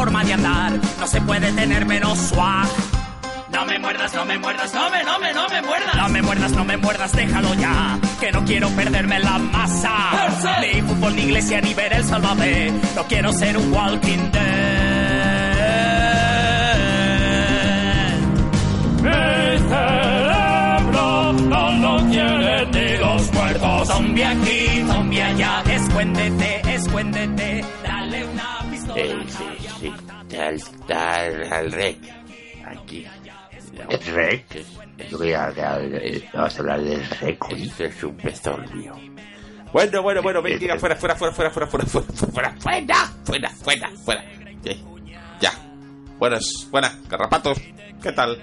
forma de andar, no se puede tener menos swag. No me muerdas, no me muerdas, no me, no me, no me muerdas. No me muerdas, no me muerdas, déjalo ya. Que no quiero perderme la masa. Ni fútbol, ni iglesia, ni ver el salvaje. No quiero ser un walking dead. Mi cerebro no lo quieren ni los muertos. Zombie aquí, zombie allá. Escuéndete, escuéndete. Dale una pistola. Sí, sí. Al, al, al rec. Aquí. ¿Es rec? Yo creía que eh, vamos a hablar del rec. Este es un pezón mío. Bueno, bueno, bueno, venga, fuera, fuera, fuera, fuera, fuera, fuera, fuera, fuera, fuera, fuera, fuera, fuera. Sí, Ya. Buenas, buenas, garrapatos. ¿Qué tal?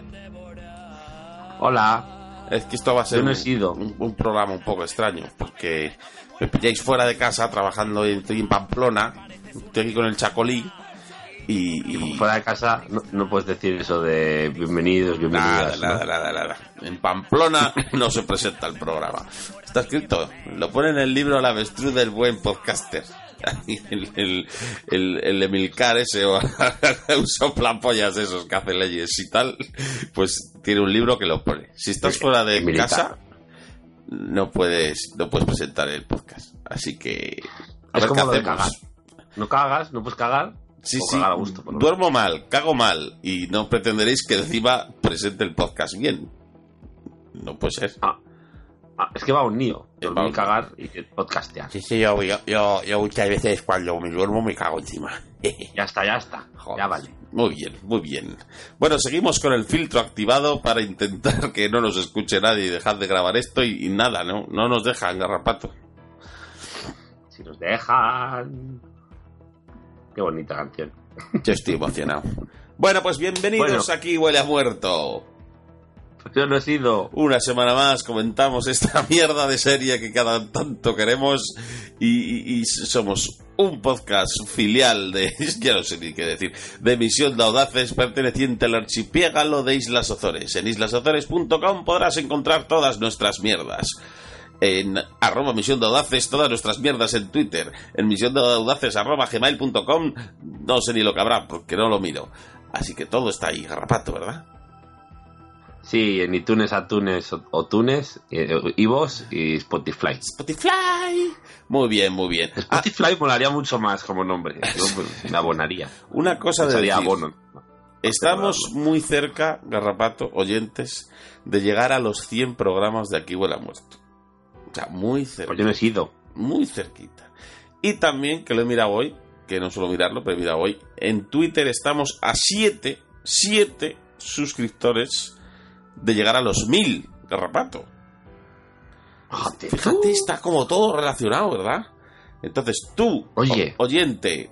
Hola. Es que esto va a ser Yo no he un, sido. un- un programa un poco extraño, porque me pilláis fuera de casa trabajando, en- estoy en Pamplona, estoy aquí con el Chacolí, y, y- Fuera de casa no, no puedes decir eso de bienvenidos, Nada, bienvenidas. ¿no? nada, nada, nada. En Pamplona no se presenta el programa. Está escrito, lo pone en el libro La avestruz del buen podcaster. El, el, el, el Emilcar ese o un soplapollas esos que hace leyes y tal, pues tiene un libro que lo pone. Si estás fuera de casa, no puedes, no puedes presentar el podcast. Así que, a Es ver qué como de hacemos. No cagas, no puedes cagar. Sí, sí. a gusto. Duermo mal, cago mal y no pretenderéis que encima presente el podcast bien. No puede ser. Ah, ah, es que va un lío. Eh, Dormir, cagar y podcastear. Sí, sí, yo, yo, yo, yo muchas veces cuando me duermo me cago encima. Ya está, ya está. Joder. Ya vale. Muy bien, muy bien. Bueno, seguimos con el filtro activado para intentar que no nos escuche nadie y dejar de grabar esto y, y nada, ¿no? No nos dejan, garrapato. Si nos dejan. Qué bonita canción. Yo estoy emocionado. Bueno, pues bienvenidos Bueno. aquí, huele a muerto. Yo no he sido. Una semana más comentamos esta mierda de serie que cada tanto queremos y, y- y somos un podcast filial de, ya no sé ni qué decir, de Misión de Audaces perteneciente al archipiélago de Islas Ozores. En islasozores.com podrás encontrar todas nuestras mierdas. En arroba misión de audaces, todas nuestras mierdas en Twitter. En misión de audaces arroba gmail.com, no sé ni lo que habrá porque no lo miro. Así que todo está ahí, garrapato, ¿verdad? Sí, en iTunes, Atunes o, o Tunes, eh, Ivos y Spotify. Spotify. Muy bien, muy bien. Ah, Spotify molaría mucho más como nombre. Yo, me abonaría. una cosa de decir. abono. Estamos muy cerca, Garrapato, oyentes, de llegar a los 100 programas de Aquí huele a muerto. Sea, muy cerca. Pues yo no he sido. Muy cerquita. Y también, que lo he mirado hoy, que no suelo mirarlo, pero he mirado hoy, en Twitter estamos a 7, 7 suscriptores de llegar a los 1000, Garrapato. Fíjate, está como todo relacionado, ¿verdad? Entonces tú, Oye. oyente,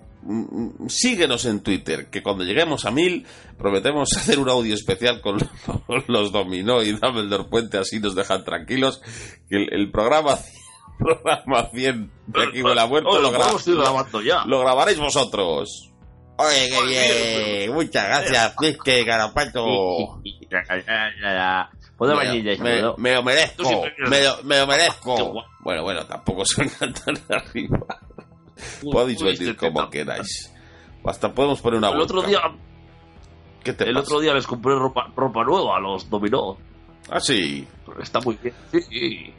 síguenos en Twitter, que cuando lleguemos a mil prometemos hacer un audio especial con los, los Dominó y Dumbledore Puente, así nos dejan tranquilos, que el, el programa, programa 100 de aquí huele a muerto Oh, lo, gra- grabando ya. lo grabaréis vosotros. Oye, qué bien, muchas gracias, Quisque Garapato. Puedo Me, venir me- ¿no? me lo merezco, me, lo- me lo merezco. Bueno, bueno, tampoco se encantan de arriba. Podéis venir este como queráis. Hasta podemos poner una El otro vodka. día, ¿Qué te el pasa? otro día les compré ropa, ropa nueva a los dominó. Ah, sí. Está muy bien. Sí.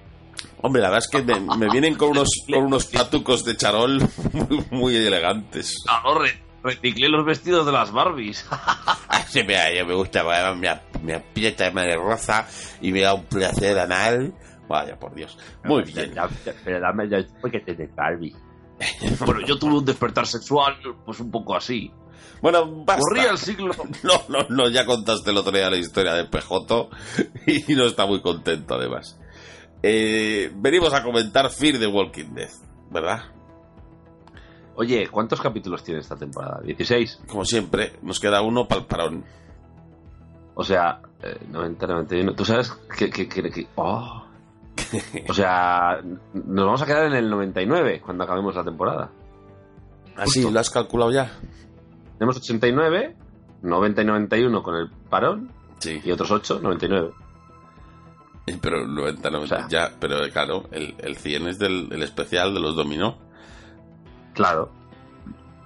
Hombre, la verdad es que me, me vienen con unos, con unos patucos de charol muy, muy elegantes. Ahora re- reciclé los vestidos de las Barbies. Ah, sí, mira, yo me gusta, además me, me aprieta de rosa y me da un placer anal. Vaya, por Dios. Muy bien. Pero dame ya porque te de Barbie. Bueno, yo tuve un despertar sexual, pues un poco así. Bueno, basta. Corría el siglo. No, no, no, ya contaste el otro día la historia de Pejoto y no está muy contento además. Eh, venimos a comentar Fear the Walking Dead, ¿verdad? Oye, ¿cuántos capítulos tiene esta temporada? 16. Como siempre, nos queda uno para el parón. O sea, eh, 90, 91. ¿Tú sabes que... que, que- que- oh. O sea, nos vamos a quedar en el 99 cuando acabemos la temporada. Así, Justo. ¿lo has calculado ya? Tenemos 89, 90 y 91 con el parón Sí. y otros 8, 99. Eh, Pero 90, 90, O sea. ya, pero eh, claro, el, el 100 es del el especial de los dominó. Claro.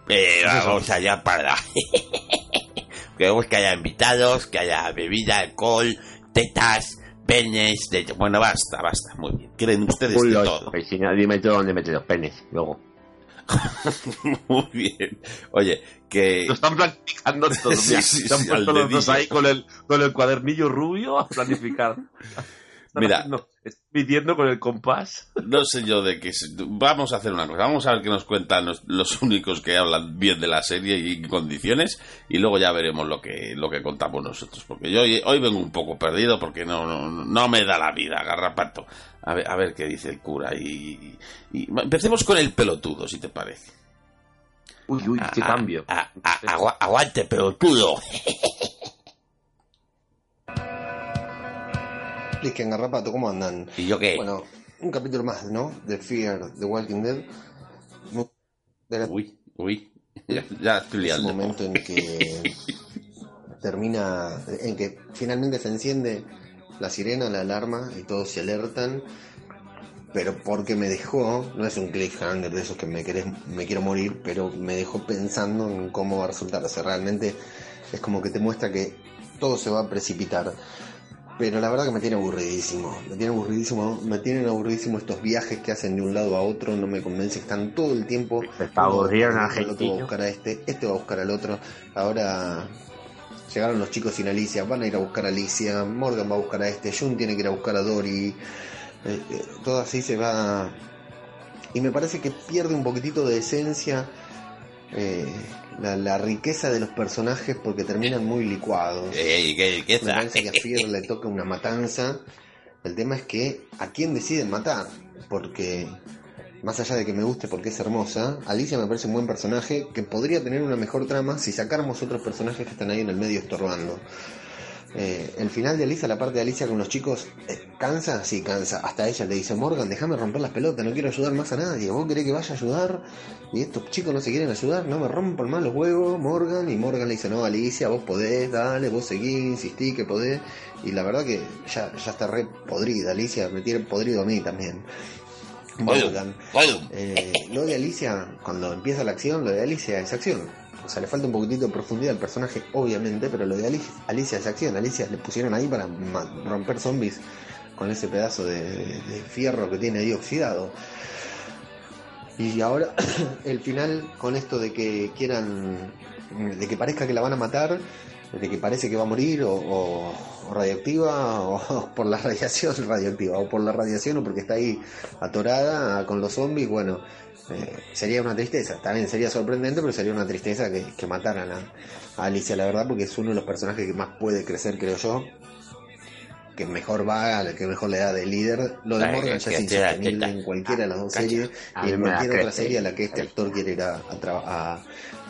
Eh, vamos allá para. Queremos que haya invitados, que haya bebida, alcohol, tetas, penes, de... Bueno, basta, basta, muy bien. Quieren ustedes de todo. vecina, dime tú dónde metes los penes. Luego. Muy bien. Oye, que... Lo están planificando todos. Sí, mira, sí, han sí, los dos ahí con el, con el cuadernillo rubio a planificar. Están Mira. haciendo- midiendo con el compás. No sé yo de qué. Vamos a hacer una cosa. Vamos a ver qué nos cuentan los, los únicos que hablan bien de la serie y condiciones. Y luego ya veremos lo que, lo que contamos nosotros. Porque yo hoy, hoy vengo un poco perdido porque no, no, no me da la vida, garrapato. A ver, a ver qué dice el cura. Y, y- y- empecemos con el pelotudo, si te parece. Uy, uy, qué cambio. A- a- agua- aguante, pelotudo. Expliquen, Garrapato, ¿cómo andan? ¿Y yo qué? Bueno, un capítulo más, ¿no? De Fear the Walking Dead. De la- Uy, uy. Ya, ya estoy liando. momento en que termina, en que finalmente se enciende la sirena, la alarma y todos se alertan. Pero porque me dejó, no es un cliffhanger de esos que me, querés, me quiero morir, pero me dejó pensando en cómo va a resultar. O sea, realmente es como que te muestra que todo se va a precipitar. Pero la verdad que me tiene aburridísimo. Me tiene aburridísimo. Me tienen aburridísimo estos viajes que hacen de un lado a otro. No me convence. Están todo el tiempo. Uno va a va a buscar a este. Este va a buscar al otro. Ahora llegaron los chicos sin Alicia. Van a ir a buscar a Alicia. Morgan va a buscar a este. Jun tiene que ir a buscar a Dory. Eh, eh, todo así se va. Y me parece que pierde un poquitito de esencia. eh, la, la riqueza de los personajes porque terminan muy licuados. Ey, ¿qué, qué Me parece que a Fear le toca una matanza. El tema es que a quién deciden matar. Porque, más allá de que me guste porque es hermosa, Alicia me parece un buen personaje que podría tener una mejor trama si sacáramos otros personajes que están ahí en el medio estorbando. Eh, el final de Alicia, la parte de Alicia con los chicos, eh, ¿cansa? Sí, cansa. Hasta ella le dice, Morgan, déjame romper las pelotas, no quiero ayudar más a nadie. ¿Vos querés que vaya a ayudar? Y estos chicos no se quieren ayudar, no me rompan más los huevos, Morgan. Y Morgan le dice, no, Alicia, vos podés, dale, vos seguí, insistí que podés. Y la verdad que ya, ya está re podrida, Alicia, me tiene podrido a mí también. Morgan. Eh, lo de Alicia, cuando empieza la acción, lo de Alicia es acción. O sea, le falta un poquitito de profundidad al personaje, obviamente, pero lo de Alicia, Alicia es acción. Alicia le pusieron ahí para romper zombies con ese pedazo de, fierro que tiene ahí oxidado. Y ahora, el final, con esto de que quieran, de que parezca que la van a matar, de que parece que va a morir, o, o- o o, por la radiación radioactiva, o por la radiación, o porque está ahí atorada con los zombies, bueno, eh, sería una tristeza. También sería sorprendente, pero sería una tristeza que, que mataran a, a Alicia, la verdad, porque es uno de los personajes que más puede crecer, creo yo. Que mejor va, que mejor le da de líder. Lo de Morgan ya es insostenible en cualquiera de las dos Ah, cacha. series y en cualquier otra serie a la que este actor quiere ir a, a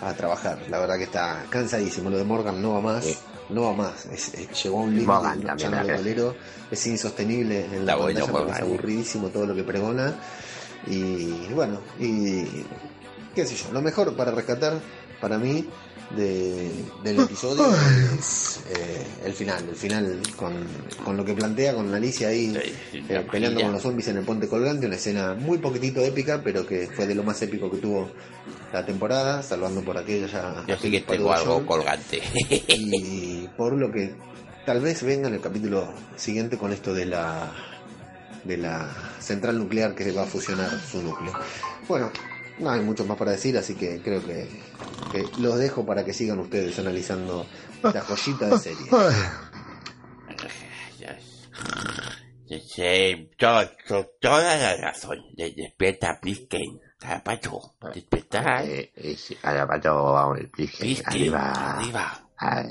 a- a trabajar. La verdad que está cansadísimo. Lo de Morgan no va más. Sí. No va más. Es- es- llegó a un límite. Es insostenible en la bueno, pantalla es aburridísimo todo lo que pregona. Y bueno, y qué sé yo. Lo mejor para rescatar para mí de- del episodio es eh, el final. El final con, con lo que plantea con Alicia ahí. Eh, peleando con los zombies en el puente colgante, una escena muy poquitito épica, pero que fue de lo más épico que tuvo la temporada, salvando por aquella ya. Yo sí que tengo algo John, colgante. y por lo que tal vez venga en el capítulo siguiente con esto de la de la central nuclear que va a fusionar su núcleo. Bueno, no hay mucho más para decir, así que creo que, que los dejo para que sigan ustedes analizando esta joyita de serie. Toda la razón. De- Despierta, Plisken. Carapacho. Despierta. Eh, eh, sí, Carapacho, vamos, el plisken. Arriba. Arriba. Ah,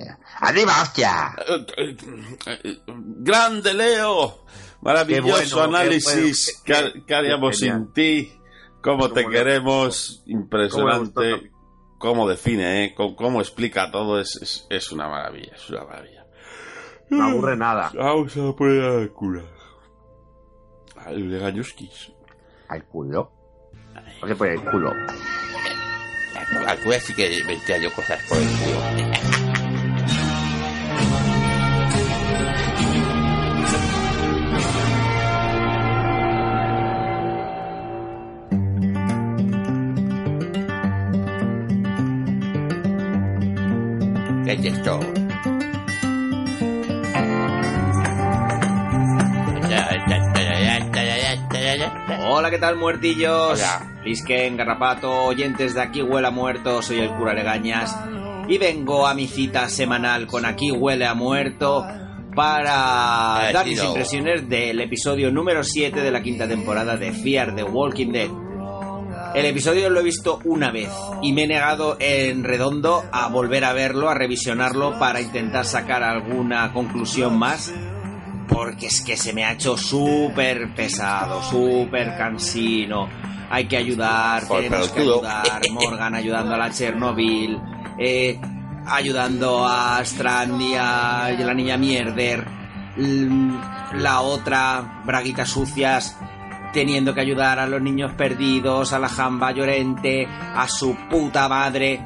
Arriba, hostia. Eh, eh, eh, Grande Leo, maravilloso Qué bueno, análisis. qué ¿Qué, qué- qué haríamos qué sin ti? ¿Cómo te queremos? Impresionante. Cómo define, ¿eh? Cómo, cómo explica todo. Es, es, es una maravilla, es una maravilla. No aburre nada. Vamos a poner al cura. Al de Gañuskis. Al culo. No se pone el culo. Al cura sí que metía yo cosas por el culo. Hola, ¿qué tal, muertillos? Hola. Lisken, Garrapato, oyentes de Aquí Huele a Muerto, soy el cura Legañas y vengo a mi cita semanal con Aquí Huele a Muerto para dar mis impresiones del episodio número 7 de la quinta temporada de Fear the Walking Dead. El episodio lo he visto una vez y me he negado en redondo a volver a verlo, a revisionarlo para intentar sacar alguna conclusión más porque es que se me ha hecho súper pesado, súper cansino. Hay que ayudar, Por tenemos que ayudar. Morgan ayudando a la Chernobyl, eh, ayudando a Strand y a, y a la niña Mierder. Mm, La otra, Braguitas Sucias, teniendo que ayudar a los niños perdidos, a la jamba llorente, a su puta madre,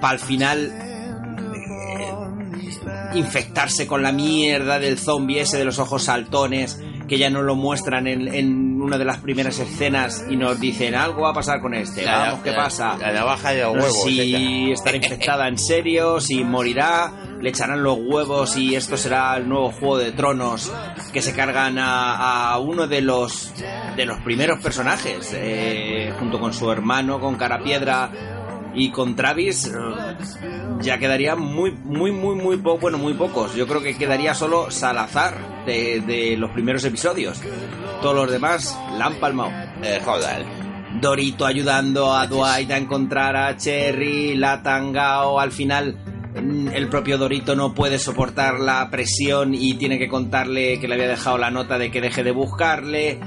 para al final eh, infectarse con la mierda del zombie ese de los ojos saltones, que ya nos lo muestran en, en una de las primeras escenas y nos dicen algo va a pasar con este, vamos, ¿qué pasa? La navaja de los No sé huevos. si estará infectada en serio, si morirá, le echarán los huevos y esto será el nuevo Juego de Tronos que se cargan a, a uno de los de los primeros personajes, eh, junto con su hermano, con Carapiedra y con Travis, eh, ya quedaría muy, muy, muy, muy poco, bueno, muy pocos. Yo creo que quedaría solo Salazar de, de los primeros episodios. Todos los demás la han palmado. Eh, joder. Dorito ayudando a Dwight a encontrar a Cherry, la Tangao, al final mm, el propio Dorito no puede soportar la presión y tiene que contarle que le había dejado la nota de que deje de buscarle,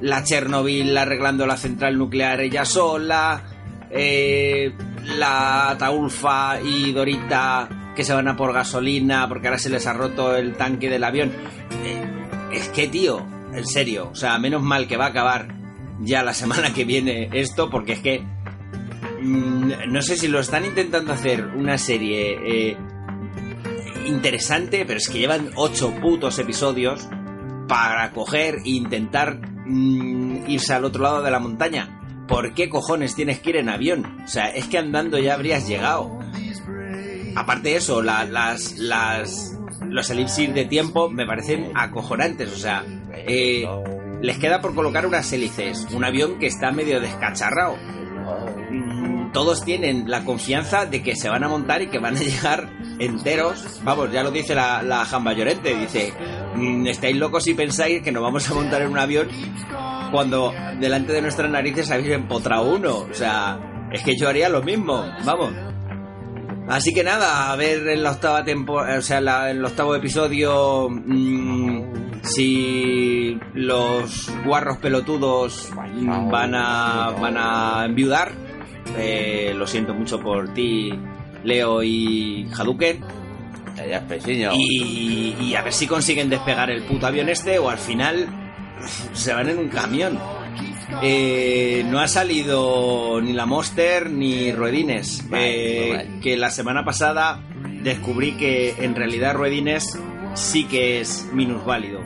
la Chernobyl arreglando la central nuclear ella sola, eh, la Taulfa y Dorita que se van a por gasolina porque ahora se les ha roto el tanque del avión. Eh, es que, tío, en serio, o sea, menos mal que va a acabar ya la semana que viene esto, porque es que mm, no sé si lo están intentando hacer una serie eh, interesante, pero es que llevan ocho putos episodios para coger e intentar mm, irse al otro lado de la montaña. ¿Por qué cojones tienes que ir en avión? O sea, es que andando ya habrías llegado. Aparte de eso, la- las, las, los elipsis de tiempo me parecen acojonantes. O sea, eh, les queda por colocar unas hélices, un avión que está medio descacharrado. Mm, Todos tienen la confianza de que se van a montar y que van a llegar enteros. Vamos, ya lo dice la, la Jamba Llorente. Dice, "Mm, estáis locos si pensáis que nos vamos a montar en un avión cuando delante de nuestras narices habéis empotrado uno. O sea, es que yo haría lo mismo. Vamos. Así que nada, a ver en la octava temporada, o sea, en el octavo episodio, mm, si los guarros pelotudos mm, van a, van a enviudar. Eh, lo siento mucho por ti, Leo y Hadouken. Ya. Y, y a ver si consiguen despegar el puto avión este o al final se van en un camión. Eh, no ha salido ni la Monster ni Ruedines. Vale, Eh, vale. Que la semana pasada descubrí que en realidad Ruedines sí que es minusválido.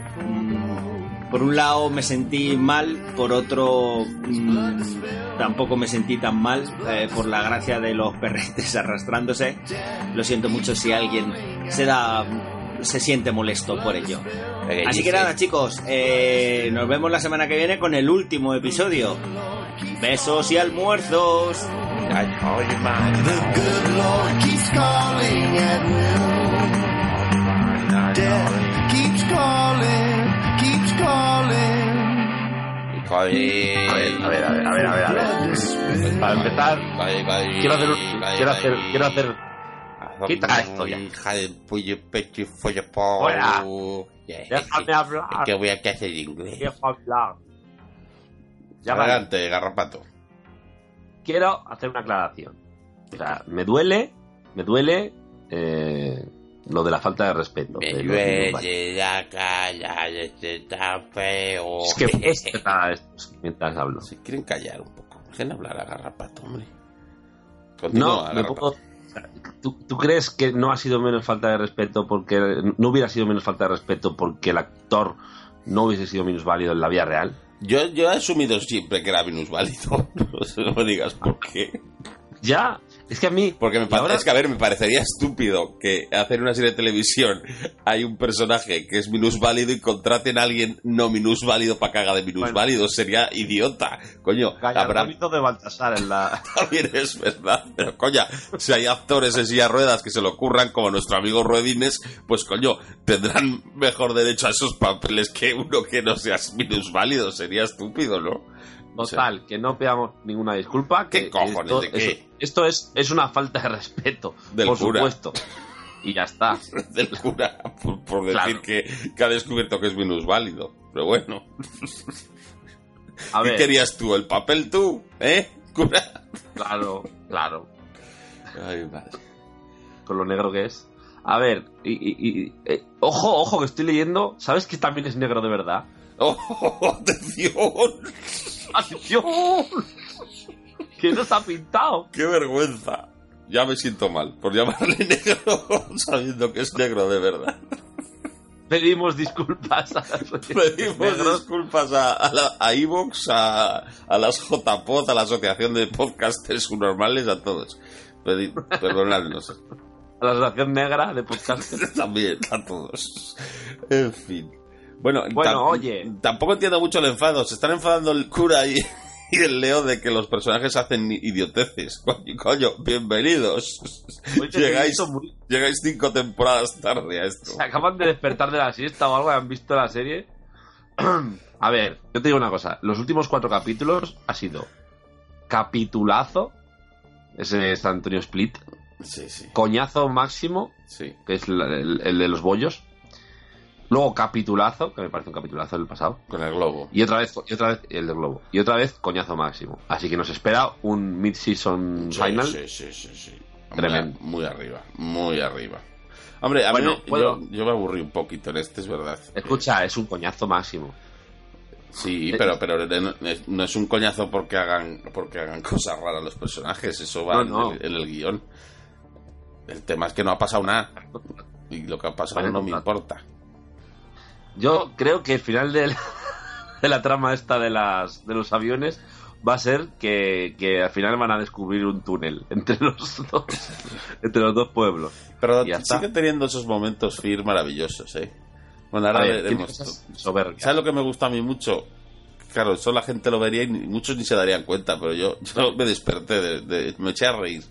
Por un lado me sentí mal, por otro mm, tampoco me sentí tan mal eh, por la gracia de los perretes arrastrándose. Lo siento mucho si alguien se da se siente molesto por ello. ¿Qué Así que nada, chicos, eh, nos vemos la semana que viene con el último episodio. Besos y almuerzos. Death keeps calling, A ver, a ver, a ver, a ver, a ver. a ver. Para empezar, quiero hacer, quiero hacer, quiero hacer. Quita esto ya. Hija de pollo, pecho y. Yeah. Déjame hablar. Es que voy a de inglés. Dejo hablar. Ya. Adelante, garrapato. quiero hacer una aclaración. O sea, me duele, me duele eh, lo de la falta de respeto. Me de duele la cara, este tan feo. Es que mientras hablo. Si quieren callar un poco, dejen hablar a garrapato, hombre. No, Continúa, me Garrapato. puedo- o sea, ¿tú, tú crees que no ha sido menos falta de respeto porque no hubiera sido menos falta de respeto porque el actor no hubiese sido menos válido en la vida real? Yo, yo he asumido siempre que era minusválido. No no me digas por qué. Ya, Es que a mí. Porque me ahora- parece, que, a ver, me parecería estúpido que hacer una serie de televisión hay un personaje que es minusválido y contraten a alguien no minusválido para haga de minusválido. Sería idiota. Coño, habrá, de Baltasar en la. también es verdad. Pero coño, si hay actores en silla ruedas que se le ocurran, como nuestro amigo Ruedines, pues coño, tendrán mejor derecho a esos papeles que uno que no sea minusválido. Sería estúpido, ¿no? Total, que no pedamos ninguna disculpa. ¿Qué que cojones, esto, de qué? es- esto es, es una falta de respeto. Del por cura. supuesto. Y ya está. Del cura, por, por decir Claro. que, que ha descubierto que es minusválido. Pero bueno. A ¿Qué querías tú? ¿El papel tú? ¿Eh? Cura. claro, claro. Ay, madre. Con lo negro que es. A ver, y, y- y- eh, ojo, ojo, que estoy leyendo. ¿Sabes que también es negro de verdad? ¡Oh, atención! ¡Atención! ¡Que no está pintado! ¡Qué vergüenza! Ya me siento mal por llamarle negro sabiendo que es negro de verdad. Pedimos disculpas a Pedimos negros. disculpas a, a, la, a Evox, a, a las JPod, a la Asociación de Podcasters Normales, a todos. Pedi- perdonadnos. a la Asociación Negra de Podcast. También, a todos. En fin. Bueno, oye. Tampoco entiendo mucho el enfado. Se están enfadando el cura y, y el Leo de que los personajes hacen idioteces. Coño, coño, bienvenidos. Llegáis, visto muy- llegáis cinco temporadas tarde a esto. Se acaban de despertar de la siesta o algo y han visto la serie. A ver, yo te digo una cosa. Los últimos cuatro capítulos ha sido capitulazo. Ese es Antonio Split. Sí, sí, Coñazo máximo, sí. que es el de los bollos. Luego capitulazo, que me parece un capitulazo del pasado. Con el globo. Y otra vez, y otra vez el del globo. Y otra vez coñazo máximo. Así que nos espera un mid-season Sí, final. Sí, sí, sí, sí. Tremendo. Muy, arriba, muy arriba. Hombre, a Bueno, mí yo, yo me aburrí un poquito en este, es verdad. Escucha, es un coñazo máximo. Sí, pero, pero no es- un coñazo porque hagan, porque hagan cosas raras los personajes, eso va No, no. En, el, en el guion. El tema es que no ha pasado nada. Y lo que ha pasado Vale, no me importa. Yo creo que el final de la trama esta de las de los aviones va a ser que, que al final van a descubrir un túnel entre los dos entre los dos pueblos. Pero Ya está. sigue teniendo esos momentos Fir maravillosos, ¿eh? Bueno, ahora ver. ¿Sabes lo que me gusta a mí mucho? Claro, eso la gente lo vería y muchos ni se darían cuenta, pero yo, yo me desperté, de, de- me eché a reír.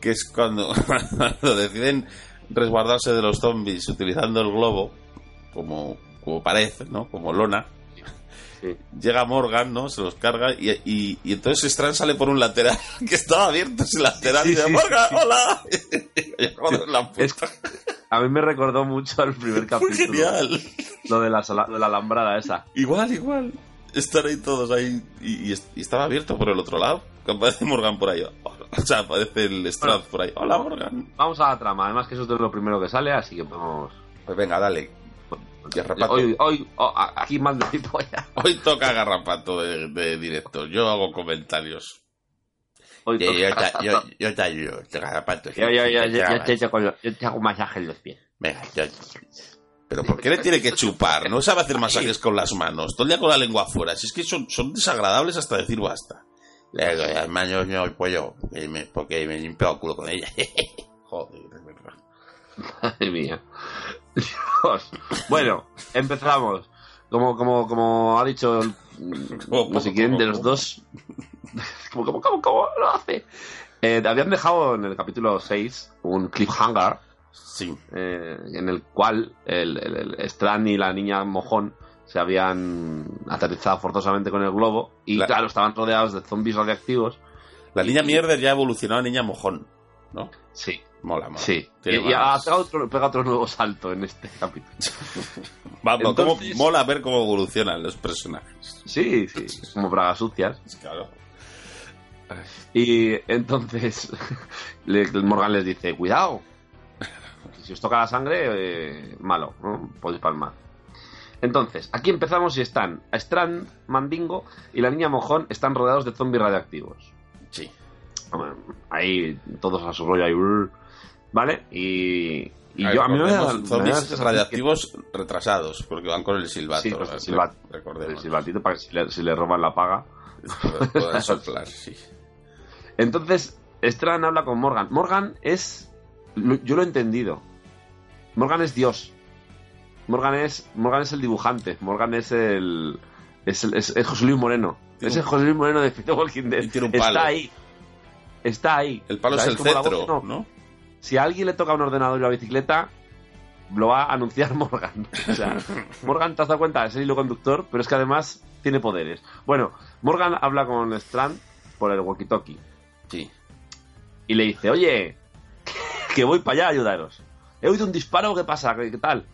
Que es cuando, cuando deciden resguardarse de los zombies utilizando el globo como, como parece, ¿no? Como lona. Sí. Llega Morgan, ¿no? Se los carga y, y, y entonces Strand sale por un lateral que estaba abierto ese lateral Sí, y dice, sí, ¡Morgan, hola! Y, joder, la puta. Es- A mí me recordó mucho al primer Fue capítulo. genial. Lo de la, sala- de la alambrada esa. Igual, igual. Están ahí todos ahí. Y, y y estaba abierto por el otro lado. Que aparece Morgan por ahí. O sea, aparece el Strad por ahí. Hola, Morgan. Vamos a la trama. Además que eso es de lo primero que sale, así que vamos... Pues venga, dale. Garrapato. Hoy, hoy, oh, aquí polla. Hoy toca Garrapato de, de directo. Yo hago comentarios. Hoy Sí, toca- yo, yo, yo te ayudo, te garrapato. Yo, yo, yo, Te yo- yo con yo hago masaje en los pies. Venga, yo- Pero ¿por qué le tiene que chupar? No sabe hacer masajes con las manos. Todo el día con la lengua afuera. Si es que son, son desagradables hasta decir basta. le doy las manos no el pollo, porque me, limpio el culo con ella. Joder. Madre mía. Dios. Bueno, empezamos. Como, como, como ha dicho el- no sé quién de los dos. como, como, como, como lo hace. Eh, habían dejado en el capítulo 6 un cliffhanger Sí. eh, en el cual el, el, el Strand y la niña mojón se habían aterrizado forzosamente con el globo y La- claro, estaban rodeados de zombies radiactivos. La niña mierda ya evolucionó a niña mojón. ¿No? Sí, Mola, mola. sí. Tiene Y, y ha ganas. pegado otro, pega otro nuevo salto en este capítulo. Vamos, cómo Entonces- mola ver cómo evolucionan los personajes. Sí, sí, como bragas sucias. Claro. Y entonces Morgan les dice, cuidado, si os toca la sangre, eh, malo, ¿no? podéis palmar. Entonces, aquí empezamos y están Strand, Mandingo y la niña Mojón están rodeados de zombies radiactivos. Sí. Bueno, Ahí todos a su rollo ahí, brr, ¿vale? Y, y ver, yo a mí me da- zombies radiactivos retrasados, porque van con el silbato. Sí, con el Re- silbato. que- Recordemos. el silbatito para que si le, si le roban la paga. Puedan soplar, sí. Entonces, Strand habla con Morgan. Morgan es. Yo lo he entendido. Morgan es Dios. Morgan es. Morgan es el dibujante. Morgan es el. Es, el- es- es José Luis Moreno. Tiene Es el José Luis Moreno de Walking Dead. Está ahí. Está ahí. El palo es el voz cetro, no. ¿no? Si a alguien le toca un ordenador y una bicicleta, lo va a anunciar Morgan. O sea, Morgan, te has dado cuenta, es el hilo conductor, pero es que además tiene poderes. Bueno, Morgan habla con Strand por el walkie-talkie Sí. y le dice, oye, que voy para allá a ayudaros. He oído un disparo, ¿qué pasa? ¿Qué, qué tal?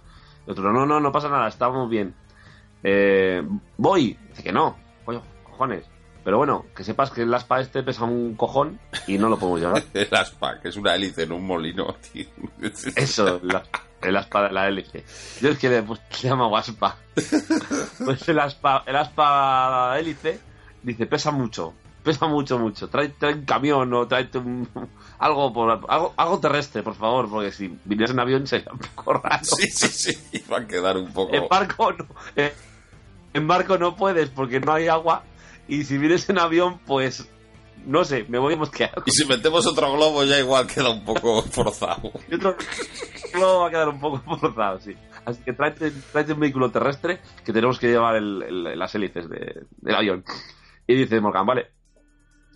El otro, no, no, no pasa nada, estamos bien. Eh, voy. Dice que no, coño, cojones. Pero bueno, que sepas que el aspa este pesa un cojón y no lo podemos llevar. El aspa, que es una hélice en un molino, tío. Eso, la- el aspa de la hélice. Yo es que le, pues, le llamo aspa. Pues el aspa, el aspa hélice dice, pesa mucho, pesa mucho, mucho. Trae, trae un camión o trae un, algo, por, algo, algo terrestre, por favor, porque si vinieras en avión sería un poco raro. Sí, sí, sí. Va a quedar un poco. En barco no. eh, En barco no puedes porque no hay agua. Y si vienes en avión, pues no sé, me voy a mosquear. Y si metemos otro globo, ya igual queda un poco forzado. Y otro globo va a quedar un poco forzado, sí. Así que tráete, tráete un vehículo terrestre que tenemos que llevar el- el- las hélices de- del avión. Y dice Morgan, vale.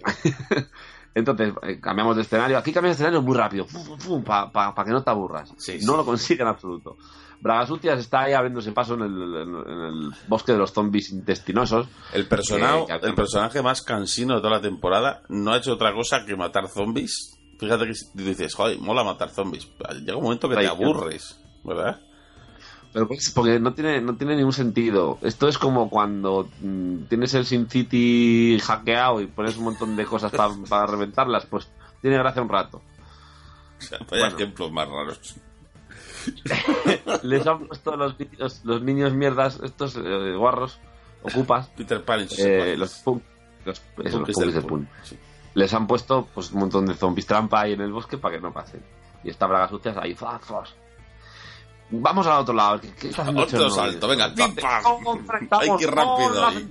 Entonces, eh, cambiamos de escenario. Aquí cambiamos de escenario muy rápido, para que no te aburras. Sí, no sí. lo consigue en absoluto. Bragasucias está ahí abriéndose paso en el, en- en el bosque de los zombies intestinosos. El personaje, Que- que- el personaje más cansino de toda la temporada no ha hecho otra cosa que matar zombies. Fíjate que dices, joder, mola matar zombies. Llega un momento que te aburres, ¿verdad? Pero pues, porque no tiene, no tiene ningún sentido. Esto es como cuando mm, tienes el SimCity hackeado y pones un montón de cosas para reventarlas, pues tiene gracia un rato. O sea, vaya Bueno. ejemplos más raros. Les han puesto los, niños- los niños mierdas, estos eh, guarros, ocupas, Peter Pan eh, los punk, los, eso, los del del punk, sí. Les han puesto pues un montón de zombies trampa ahí en el bosque para que no pasen. Y está Bragas sucias ahí, ¡fas, fas! Vamos al otro lado. ¿Qué, qué está haciendo Otro salto, venga, pim, pam. ¿Cómo enfrentamos Hay que ir rápido ahí.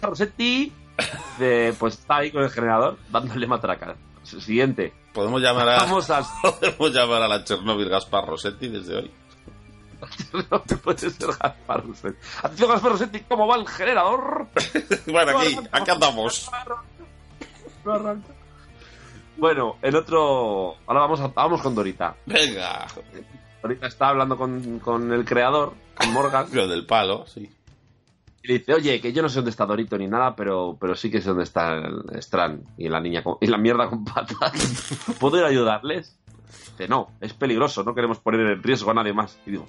Rossetti, eh, pues está ahí con el generador dándole matraca. Siguiente. Podemos llamar a, Vamos podemos llamar a la Chernobyl Gaspar Rossetti desde hoy. no te puede ser Gaspar Rossetti. Atención Gaspar Rossetti, ¿cómo va el generador? Bueno, aquí, aquí andamos. Bueno, el otro... Ahora vamos, a- vamos con Dorita. Venga. Dorita está hablando con, con el creador, con Morgan, Lo del palo, sí. Y le dice, oye, que yo no sé dónde está Dorito ni nada, pero, pero sí que sé dónde está el Strand y la niña con- y la mierda con patas. ¿Puedo ir a ayudarles? Dice, no, es peligroso, no queremos poner en riesgo a nadie más. Y digo,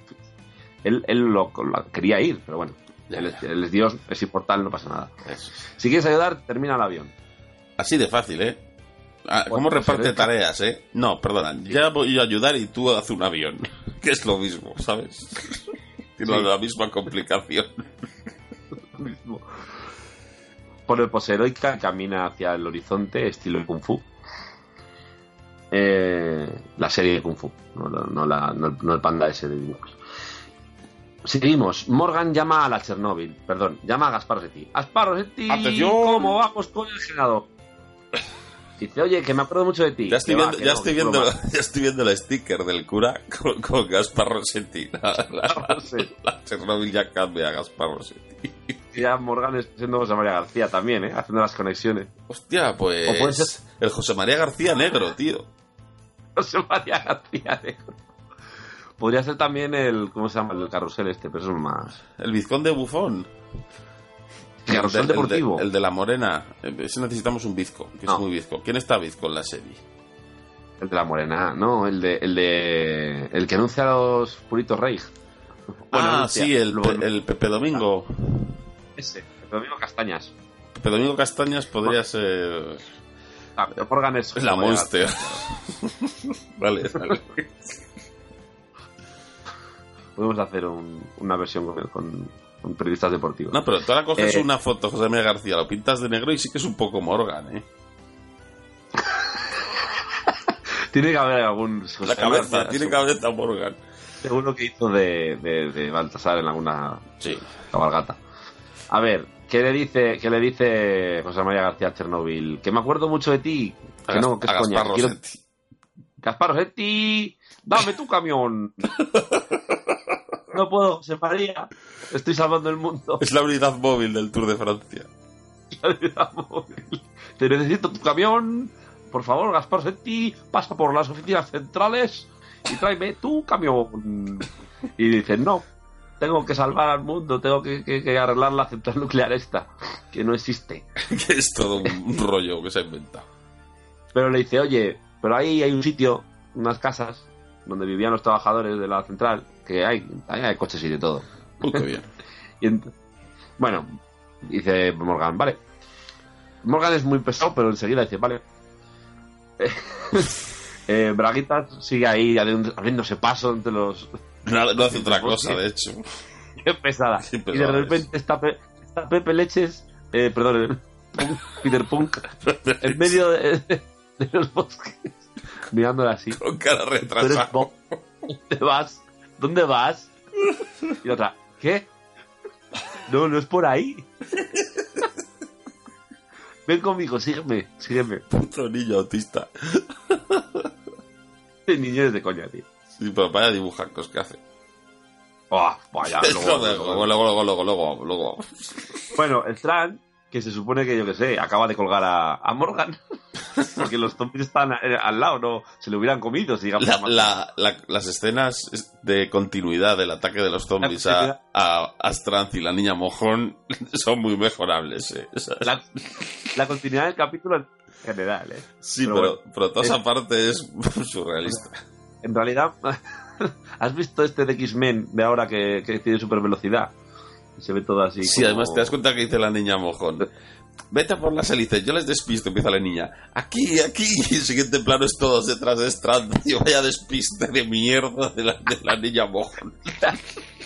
él, él lo, lo quería ir, pero bueno, él es, él es Dios, es inmortal, no pasa nada. Eso. Si quieres ayudar, termina el avión. Así de fácil, ¿eh? Ah, ¿Cómo pues reparte eres- tareas, eh? No, perdona. Ya voy a ayudar y tú haz un avión. Que es lo mismo, ¿sabes? Tiene Sí. la misma complicación. Mismo. Pone pose heroica y camina hacia el horizonte, estilo Kung Fu. Eh, la serie de Kung Fu, no, la- no el, no el panda ese de dibujos. Seguimos. Morgan llama a la Chernóbil, perdón, llama a Gaspar Rossetti. Gaspar Rossetti, ¡Atención! ¿cómo vamos con el generador? Dice, oye, que me acuerdo mucho de ti. Ya estoy va, viendo, ya no, estoy viendo, ya estoy viendo el sticker del cura con, con Gaspar Rossetti. La, la- sé. la Chernobyl ya cambia a Gaspar Rossetti. Que ya Morgan está siendo José María García también, ¿eh? Haciendo las conexiones. Hostia, pues. O puede ser- El José María García Negro, tío. José María García Negro. Podría ser también el. ¿Cómo se llama? El carrusel este, pero eso es más. El Vizconde Bufón. Carrusel El de- el de- deportivo. El de, la Morena. Eh, Ese necesitamos un bizco, que No. es muy bizco. ¿Quién está bizco en la serie? El de la morena, no, el de. El de. El que anuncia a los puritos rey. Bueno, ah, anuncia. sí, el, Luego- Pe- el Pepe Domingo. Ese, el Domingo Castañas. Pepe Domingo Castañas podría ser Ah, la Monster. vale, vale. Podemos hacer un- una versión con, con- con periodistas deportivos. No, pero tú ahora coges Eh. una foto, José María García, lo pintas de negro y sí que es un poco Morgan, ¿eh? Tiene que haber algún. La cabeza, tiene cabeza Morgan. Seguro que hizo de, de, de Baltasar en alguna Sí. cabalgata. A ver, ¿qué le dice, qué le dice José María García a Chernobyl? Que me acuerdo mucho de ti. A Que no, que es coña. Quiero-. Gaspar Rossetti, dame tu camión. No puedo, se María. Estoy salvando el mundo. Es la unidad móvil del Tour de Francia. Te necesito tu camión. Por favor, Gaspar Rossetti, pasa por las oficinas centrales y tráeme tu camión. Y dicen, no, tengo que salvar al mundo, tengo que, que- que arreglar la central nuclear esta, que no existe. Que es todo un rollo que se ha inventado. Pero le dice, oye, pero ahí hay un sitio, unas casas, donde vivían los trabajadores de la central, que hay, hay coches y de todo. Uy, qué bien. Y bueno, dice Morgan, vale. Morgan es muy pesado, pero enseguida dice, vale. Eh, Braguitas sigue ahí abriéndose paso entre los... No, no hace otra cosa, de hecho. Qué pesada. Qué y de repente está, Pe- está Pepe Leches, eh, perdón, Punk- Peter Punk, en medio de, de los bosques, mirándola así. Con cara retrasada. ¿Dónde vas? ¿Dónde vas? Y otra, ¿qué? No, no es por ahí. Ven conmigo, sígueme, sígueme. Puto niño autista. El niño es de coña, tío. Sí, pero vaya dibujacos que hace. Oh, vaya, luego- Joder, luego, luego, luego, luego, luego, luego. Bueno, el Tran, que se supone que, yo que sé, acaba de colgar a, a Morgan. Porque los zombies están eh, al lado, no se le hubieran comido, si digamos. La- la- la- las escenas de continuidad del ataque de los zombies a, a, a Stranz y la niña mojón son muy mejorables. eh. La, la continuidad del capítulo en general, ¿eh? sí, pero pero, bueno. pero toda esa Es- parte es surrealista. En realidad, ¿has visto este de X-Men de ahora que, que tiene super velocidad? Se ve todo así. Sí, como- además te das cuenta que dice la niña mojón. Vete a por las hélices, yo les despisto, empieza la niña. Aquí, aquí. Y el siguiente plano es todos detrás de Strand. Y vaya despiste de mierda de la, de la niña mojón.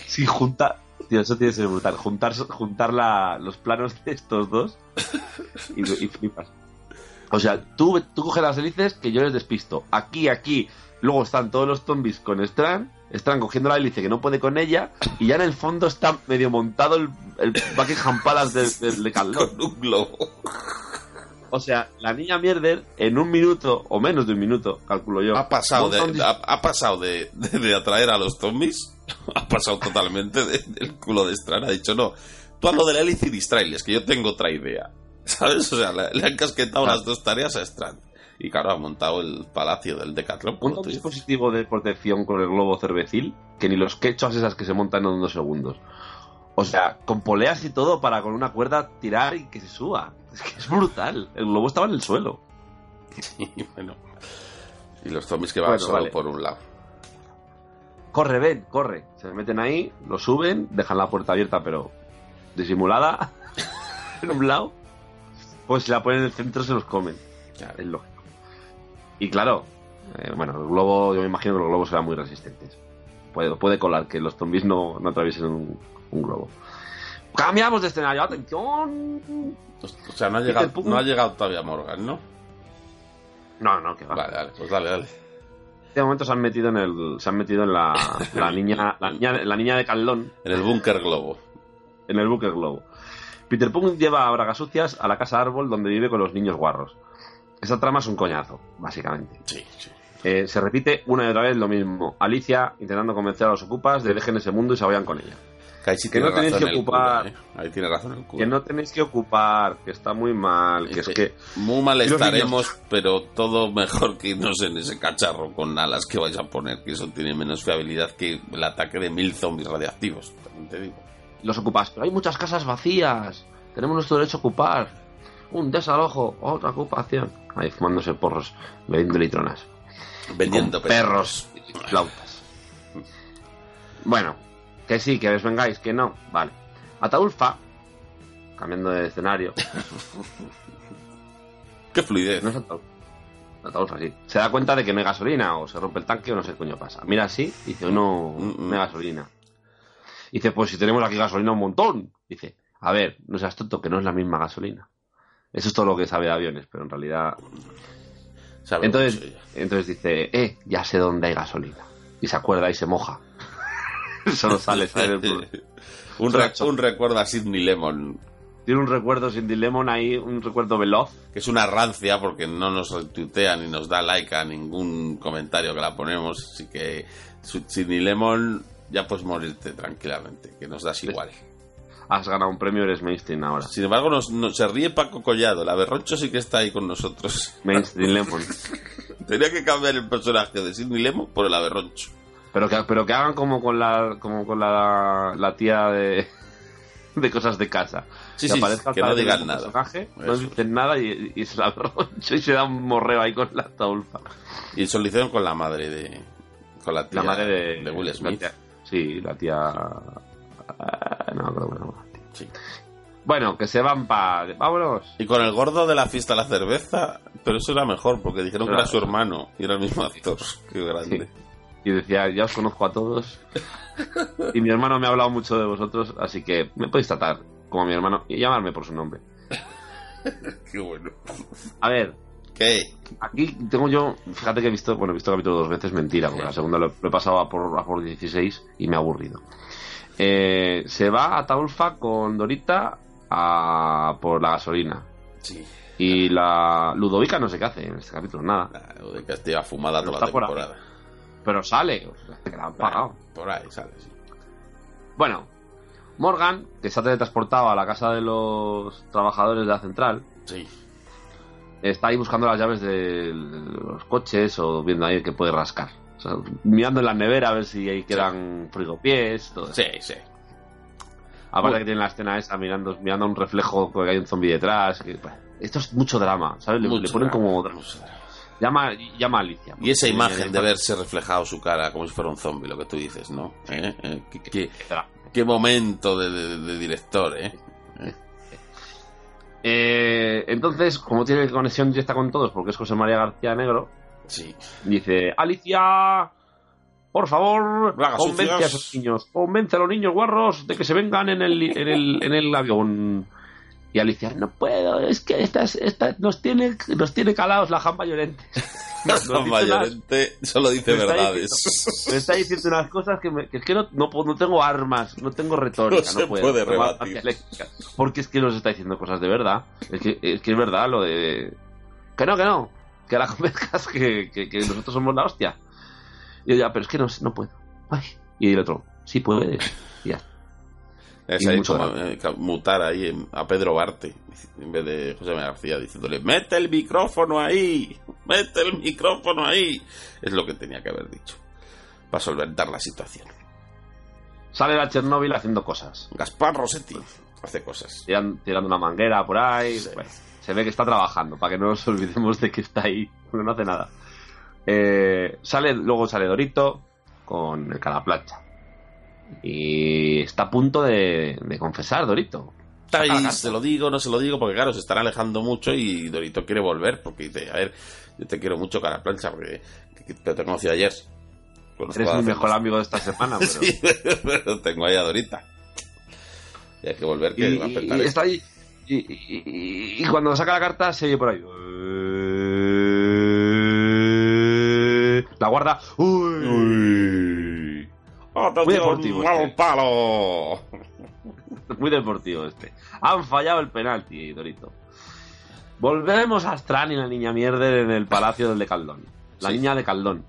Sí, juntar. Tío, eso tiene que ser brutal. Juntar, juntar la- los planos de estos dos y, y flipas. O sea, tú, tú coges las hélices que yo les despisto. Aquí, aquí. Luego están todos los zombies con Strand. Strand cogiendo la hélice que no puede con ella. Y ya en el fondo está medio montado el, el Buckingham Palace de, de. Con un globo. O sea, la niña mierder en un minuto, o menos de un minuto, calculo yo. Ha pasado, de, ha, ha pasado de, de- de atraer a los zombies, ha pasado totalmente de- del culo de Strand. Ha dicho, no, tú haz lo de la hélice y distráiles, que yo tengo otra idea. ¿Sabes? O sea, le, le han casquetado Ah. las dos tareas a Strand. Y claro, ha montado el palacio del Decathlon. un dispositivo de protección con el globo cervecil que ni los quechos esas que se montan en dos segundos. O sea, con poleas y todo para con una cuerda tirar y que se suba. Es que es brutal. El globo estaba en el suelo. Y bueno. Y los zombies que van Bueno, solo vale. por un lado. Corre, ven, corre. Se meten ahí, lo suben, dejan la puerta abierta pero disimulada en un lado. Pues si la ponen en el centro se los comen. Claro. Es lógico. Y claro, eh, bueno, el globo, yo me imagino que los globos serán muy resistentes. Puede, puede colar que los zombies no, no atraviesen un, un globo. Cambiamos de escenario, atención. O sea, no ha, llegado, no ha llegado todavía Morgan, ¿no? No, no, que va. Vale, dale, pues dale, dale. De momento se han metido en el, se han metido en la, la niña, la niña, la niña de Caldón, En el búnker globo. en el buque globo. Peter Punk lleva a Bragas Sucias a la casa árbol donde vive con los niños guarros. Esta trama es un coñazo, básicamente. Sí, sí. Eh, se repite una y otra vez lo mismo. Alicia intentando convencer a los ocupas de que dejen ese mundo y se vayan con ella. Que sí no tenéis que ocupar- ¿eh? Ahí tiene razón el. Que no tenéis que ocupar, que está muy mal, que es Este, que... Muy mal estaremos, pero todo mejor que irnos en ese cacharro con alas que vais a poner, que eso tiene menos fiabilidad que el ataque de mil zombies radiactivos. También te digo. Los ocupas, pero hay muchas casas vacías. Tenemos nuestro derecho a ocupar. Un desalojo, otra ocupación. Ahí fumándose porros, bebiendo litronas. Vendiendo perros flautas. Bueno, que sí, que os vengáis, que no. Vale. Ataulfa, cambiando de escenario. Qué fluidez. No es Ataulfa. Ataulfa, sí. Se da cuenta de que no hay gasolina, o se rompe el tanque, o no sé qué coño pasa. Mira así, dice, no, mm. no hay gasolina. Dice, pues si tenemos aquí gasolina un montón. Dice, a ver, no seas tonto, que no es la misma gasolina. Eso es todo lo que sabe de aviones, pero en realidad Sabe Entonces, entonces dice, eh, ya sé dónde hay gasolina. Y se acuerda y se moja. Solo sale, problema. un, re- un recuerdo a Sidney Lemon tiene un recuerdo Cindy Lemon ahí, un recuerdo veloz. Que es una rancia porque no nos retuitea ni nos da like a ningún comentario que la ponemos. Así que, Sidney Lemon, ya puedes morirte tranquilamente, que nos das igual. Has ganado un premio, eres mainstream ahora. Sin embargo, nos, nos- se ríe Paco Collado. La Berroncho sí que está ahí con nosotros. Mainstream Lemon. Tenía que cambiar el personaje de Sidney Lemon por el Aberroncho. Pero que, pero que hagan como con la, como con la, la tía de, de cosas de casa. Sí, que sí, que no digan nada. personaje, no dicen nada y, y se la berroncha y se da un morreo ahí con la taulfa. Y eso lo hicieron con la madre de. Con la tía La madre de, de Will la Smith. tía- sí, la tía. ah, No cómo se llama. Sí. Bueno, que se van para. Vámonos. Y con el gordo de la fiesta la cerveza, pero eso era mejor, porque dijeron que era su hermano y era el mismo actor. Qué grande. Y decía, ya os conozco a todos. y mi hermano me ha hablado mucho de vosotros, así que me podéis tratar como mi hermano y llamarme por su nombre. Qué bueno. A ver, ¿Qué? aquí tengo yo, fíjate que he visto, bueno, he visto el capítulo dos veces, mentira, porque la segunda lo, lo he pasado a por, a por 16 y me ha aburrido. Eh, se va a Taulfa con Dorita a por la gasolina. Sí. Y la Ludovica no sé qué hace en este capítulo, nada. La que esté fumada toda la Está temporada. Pero sale, o sea, que la han pagado. Por ahí sale, sí. Bueno, Morgan, que se ha teletransportado a la casa de los trabajadores de la central, Sí. está ahí buscando las llaves de los coches o viendo ahí que puede rascar. O sea, mirando en la nevera a ver si ahí quedan frigopiés, todo eso. Sí, sí. Aparte que tiene la escena esa mirando, mirando un reflejo que hay un zombi detrás. que, esto es mucho drama, ¿sabes? Le, ponen drama, como... drama. Llama, llama a Alicia. Y esa porque imagen de tiene- verse reflejado su cara como si fuera un zombie, lo que tú dices, ¿no? ¿Eh? ¿Eh? ¿Qué, qué- qué momento de, de- de director, ¿eh? Eh, entonces, como tiene conexión directa con todos, porque es José María García Negro, Sí. Dice, Alicia, por favor, No convence a esos niños, convence a los niños guarros de que se vengan en el, en el, en el avión. Y Alicia, no puedo, es que esta, es- esta nos tiene nos tiene calados la jamba llorente. Dice unas- Mayorente solo dice verdades. me está diciendo unas cosas que, me- que es que no, no, no tengo armas, no tengo retórica, No no, se puedo. puede rebatir. Porque es que nos está diciendo cosas de verdad. Es que es, que es verdad lo de... Que no, que no. Que la convenzcas que, que, que nosotros somos la hostia. Y yo ya, pero es que no, no puedo. Ay. Y el otro, sí puedes. Y ya. Es Y ahí como, eh, mutar ahí a Pedro Barte en vez de José María García diciéndole mete el micrófono ahí mete el micrófono ahí es lo que tenía que haber dicho para solventar la situación Sale la Chernóbil haciendo cosas. Gaspar Rossetti hace cosas Tiran- tirando una manguera por ahí. Sí. Bueno, se ve que está trabajando, para que no nos olvidemos de que está ahí, porque no hace nada. Eh, sale, luego sale Dorito con el calaplancha. Y está a punto de, de confesar, Dorito. Está ahí, se lo digo, no se lo digo, porque claro, se están alejando mucho y Dorito quiere volver, porque dice, a ver, yo te quiero mucho cara plancha, porque que- que te conocí ayer. Conozco Eres mi mejor amigo de esta semana, pero... Sí, pero tengo ahí a Dorita. Y hay que volver, que y, va a apretar y está ahí. Y, cuando saca la carta, se oye por ahí. La guarda. Uy. Uy. Muy deportivo ¡Al este. palo! Muy deportivo este. Han fallado el penalti, Dorito. Volvemos a Stran y la niña mierda en el palacio del de Caldón. La Sí. niña de Caldón.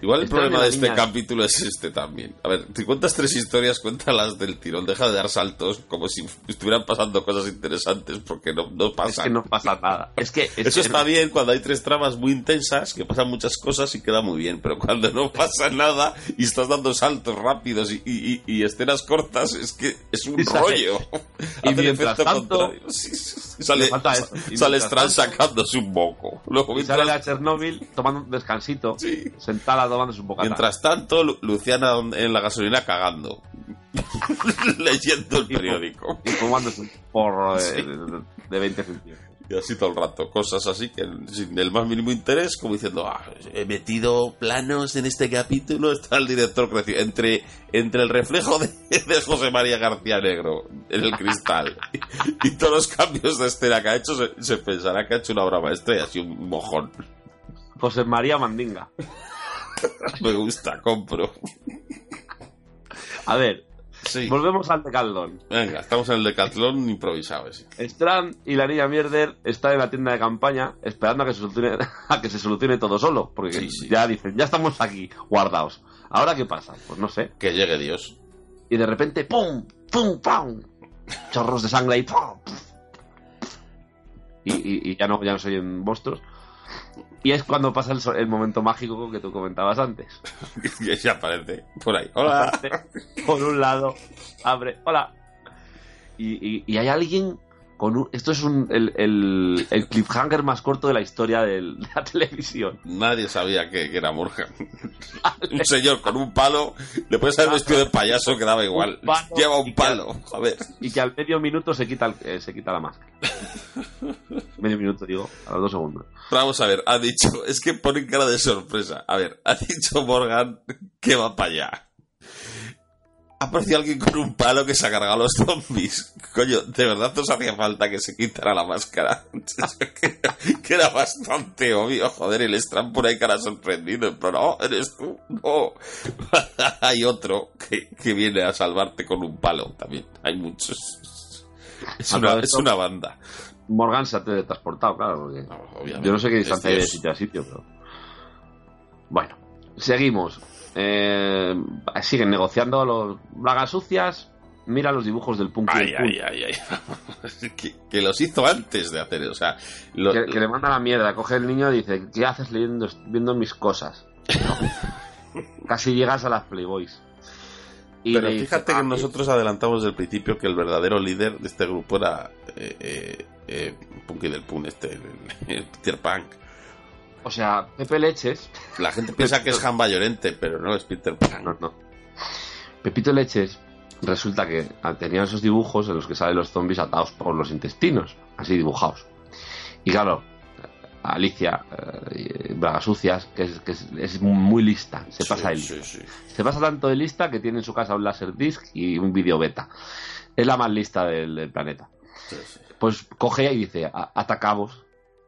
Igual el problema de de este niña- capítulo es este también. A ver, si cuentas tres historias, cuéntalas del tirón. Deja de dar saltos como si estuvieran pasando cosas interesantes porque no, no Es pasan. que no pasa nada. Es que. es Eso que- está bien cuando hay tres tramas muy intensas, que pasan muchas cosas y queda muy bien, pero cuando no pasa nada y estás dando saltos rápidos y, y- y- y escenas cortas, es que es un rollo. y Hace mientras efecto tanto-. Sí, sí. Sale, sale mientras Strand sacándose un moco. Luego, Y sale mientras, la Chernóbil tomando un descansito. Sí. Sentada tomándose un bocata. mientras tanto, Lu- Luciana en la gasolina cagando. Leyendo el periódico. Y fumándose un porro de, Sí. de- de 20 centímetros. Y así todo el rato. Cosas así que sin el más mínimo interés, como diciendo, ah, he metido planos en este capítulo, está el director crecido. Entre, entre el reflejo de, de José María García Negro en el cristal y, todos los cambios de escena que ha hecho, se, se pensará que ha hecho una obra maestra y así un mojón. José María Mandinga. Me gusta, compro. A ver, Sí. Volvemos al decaldón. Venga, estamos en el decatlón improvisado ese. Strand y la niña Mierder están en la tienda de campaña esperando a que se solucione, a que se solucione todo solo. Porque Sí, sí. ya dicen, ya estamos aquí, guardados. ¿Ahora qué pasa? Pues no sé. Que llegue Dios. Y de repente, ¡pum! ¡pum! ¡pum! Chorros de sangre ahí. ¡pum! Y, y- y ya no, ya no se oyen monstruos. Y es cuando pasa el, momento mágico que tú comentabas antes. que se aparece por ahí. Hola. Por un lado, abre, hola. Y, y- y hay alguien con un. Esto es un, el, el- el cliffhanger más corto de la historia de la televisión. Nadie sabía que, que era Morgan. un señor con un palo. Le puedes haber vestido de payaso que daba igual. Un Lleva un que- palo. Joder. Y que al medio minuto se quita, el- eh, se quita la máscara. medio minuto, digo, a los dos segundos. Pero vamos a ver, ha dicho, es que pone cara de sorpresa. A ver, ha dicho Morgan que va para allá. Aparecido alguien con un palo que se ha cargado a los zombies. Coño, de verdad nos hacía falta que se quitara la máscara. que, era bastante obvio, joder, el Strand por ahí cara sorprendido. Pero no, eres tú, no. Hay otro que, que viene a salvarte con un palo también. Hay muchos. Es una, es una banda. Morgan se ha teletransportado, claro, porque No, yo no sé qué distancia hay de sitio a sitio, pero. Bueno, seguimos. Eh, siguen negociando los bragas sucias. Mira los dibujos del punk. Ay, el punk, ay, que, que los hizo antes de hacer, o sea, lo- que, que le manda la mierda. Coge el niño y dice: ¿Qué haces leyendo, viendo mis cosas? Casi llegas a las Playboys. Y pero dice, fíjate "Ah, que nosotros adelantamos desde el principio que el verdadero líder de este grupo era eh, eh, eh, Punky del Pun, este, el, el Peter Punk. O sea, Pepe Leches. La gente piensa que es Jamba Llorente, pero no es Peter Pan. No, no. Pepito Leches resulta que tenía esos dibujos en los que salen los zombies atados por los intestinos, así dibujados. Y claro, Alicia, eh, Bragas Sucias, que, es, que es, es muy lista, se pasa sí, sí. Se pasa tanto de lista que tiene en su casa un Laserdisc y un vídeo beta. Es la más lista del, del planeta. Pues coge y dice, "A- ata cabos,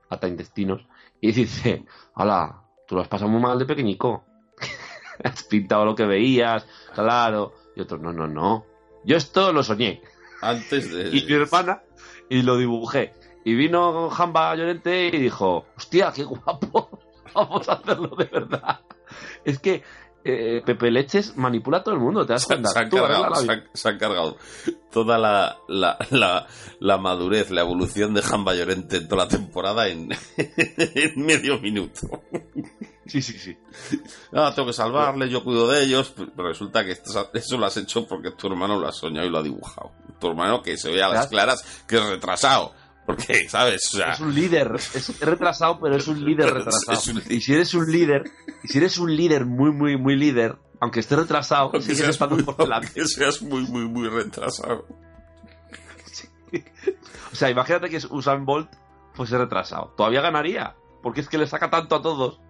ata intestinos, y dice, hola, tú lo has pasado muy mal de pequeñico. has pintado lo que veías, claro. Y otro, no, no, no. Yo esto lo soñé. Antes de... Y mi hermana, y lo dibujé. Y vino Jamba Llorente y dijo, hostia, qué guapo, vamos a hacerlo de verdad. Es que eh, Pepe Leches manipula a todo el mundo, te das cuenta. se han cargado, se han- se han cargado toda la, la, la, la madurez, la evolución de Jamba Llorente en toda la temporada en, en medio minuto. Sí, sí, sí. No, tengo que salvarle, yo cuido de ellos. Pero resulta que esto- eso lo has hecho porque tu hermano lo ha soñado y lo ha dibujado. Tu hermano que se ve a las claras que es retrasado. Porque, ¿sabes? O sea, Es un líder, es retrasado, pero es un líder retrasado. es un- Y si eres un líder, y si eres un líder muy, muy, muy líder, aunque esté retrasado, aunque sigues seas, muy, por delante. aunque seas muy, muy, muy retrasado. O sea, imagínate que Usain Bolt fuese retrasado. Todavía ganaría, porque es que le saca tanto a todos.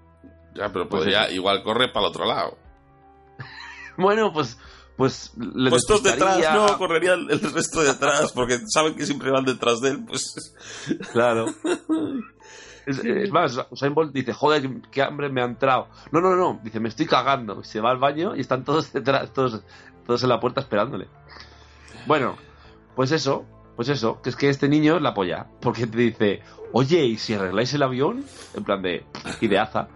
Ya, pero Pues podría, eso. igual corre para el otro lado. Bueno, pues, pues le Puestos detrás, despistaría. no, correría el, resto detrás, porque saben que siempre van detrás de él, pues... Claro. Es, es más, Usain Bolt dice, joder, qué- hambre me ha entrado. No, no, no, dice, me estoy cagando. Se va al baño y están todos detrás, todos, todos en la puerta esperándole. Bueno, pues eso, pues eso, que es que este niño la polla, porque te dice, oye, ¿y si arregláis el avión? En plan de ideaza.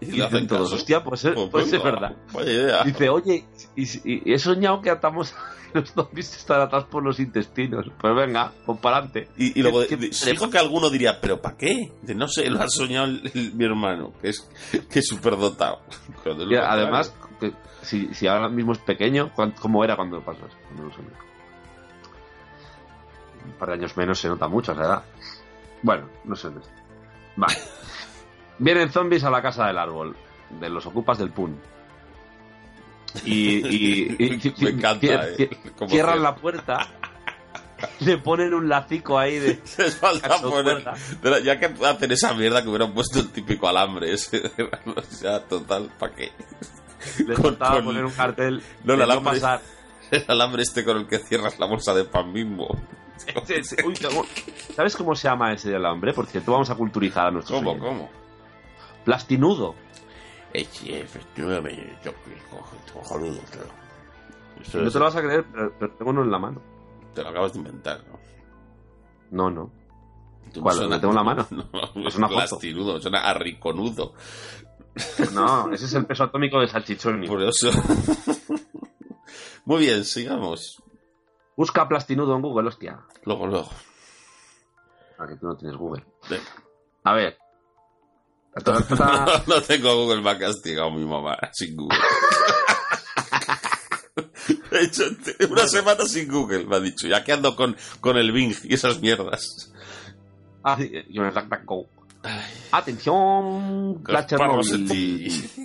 Y Y dicen todos, hostia, pues, es- Pues pues es verdad. Vaya idea. Dice, oye, y, y- he soñado que atamos los zombies están atados por los intestinos. Pues venga, pues para adelante. Y, y luego ¿Qué- de- qué- dijo que alguno diría, ¿pero para qué? Dice, no sé, lo ha soñado el- el- mi hermano, que es que es súper dotado. Cuando es lo Y además, que si, si ahora mismo es pequeño, ¿cuán- ¿cómo era cuando pasó eso? Cuando lo? Un par de años menos se nota mucho esa edad. Bueno, no sé. Vale. Vienen zombies a la casa del árbol, de los ocupas del PUN. Y, y- y- Me encanta, cier- eh, cier- cierran cierra. la puerta, le ponen un lacico ahí de... Les falta poner. ya que hacen esa mierda que hubieran puesto el típico alambre ese. o sea, total, ¿para qué? Les faltaba con- poner un cartel No, el de no alambre- pasar. El alambre este con el que cierras la bolsa de pan mismo. Sí, sí, uy, ¿cómo- ¿Sabes cómo se llama ese alambre? Por cierto, vamos a culturizar a nuestros ¿Cómo, oyentes. cómo? Plastinudo. Eh, sí, efectivamente, yo cojo- cojonudo, claro. Eso No es- te lo vas a creer, pero, pero tengo uno en la mano. te lo acabas de inventar, ¿no? No, no. Tú ¿Cuál? suena- ¿Lo tengo en la mano? No, Es una foto. plastinudo, suena a riconudo. No, ese es el peso atómico de salchichón. Por eso. Muy bien, sigamos. Busca plastinudo en Google, hostia. Luego, luego. Ah, que tú no tienes Google. A ver. Ta. No tengo Google, me ha castigado mi mamá sin Google. He hecho una semana sin Google, me ha dicho. Ya que ando con, con el Bing y esas mierdas. Ah, sí, yo me DuckDuckGo. Atención, la Gasparro Chernobyl.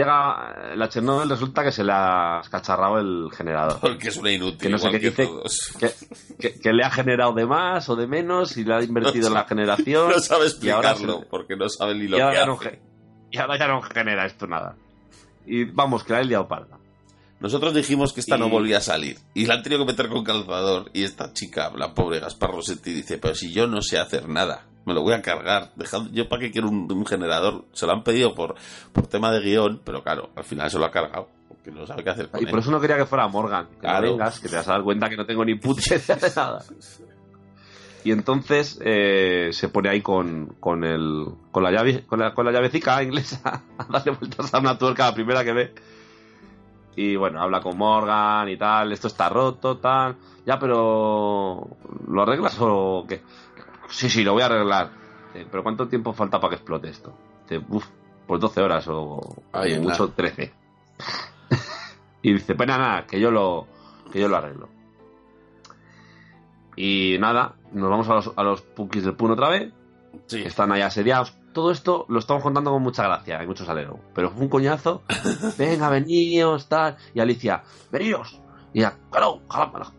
Llega eh, la Chernobyl, resulta que se le ha escacharrado el generador. Porque es una inútil, Que no sé igual qué que dice. todos. Que, que- que le ha generado de más o de menos y le ha invertido en la generación. No sabe ahora explicarlo, porque no sabe ni lo que no, hace. y ahora ya no genera esto nada. Y vamos, que la ha liado parda. Nosotros dijimos que esta no volvía a salir. Y la han tenido que meter con calzador. Y esta chica, la pobre Gaspar Rossetti, dice, pero si yo no sé hacer nada, me lo voy a cargar. Dejad- yo para qué quiero un, un generador. Se lo han pedido por, por tema de guion, pero claro, al final se lo ha cargado. Porque no sabe qué hacer con Y él. por eso no quería que fuera Morgan. Que Claro. no vengas, que te vas a dar cuenta que no tengo ni puta idea de nada. Y entonces eh, se pone ahí con, con, el, con, la llave, con, la, con la llavecica inglesa a darle vueltas a una tuerca la primera que ve. Y bueno, habla con Morgan y tal, esto está roto, tal. Ya, pero ¿lo arreglas o qué? Sí, sí, lo voy a arreglar. Eh, pero ¿cuánto tiempo falta para que explote esto? Dice, Uf, pues 12 horas o mucho 13. y dice, pues nada, nada, que yo lo, que yo lo arreglo. Y nada, nos vamos a los, a los punkis del Pun otra vez, Sí. que están ahí asediados. Todo esto lo estamos contando con mucha gracia y mucho salero. Pero fue un coñazo. Venga, veníos, tal. Y Alicia, veníos. Y ella, claro,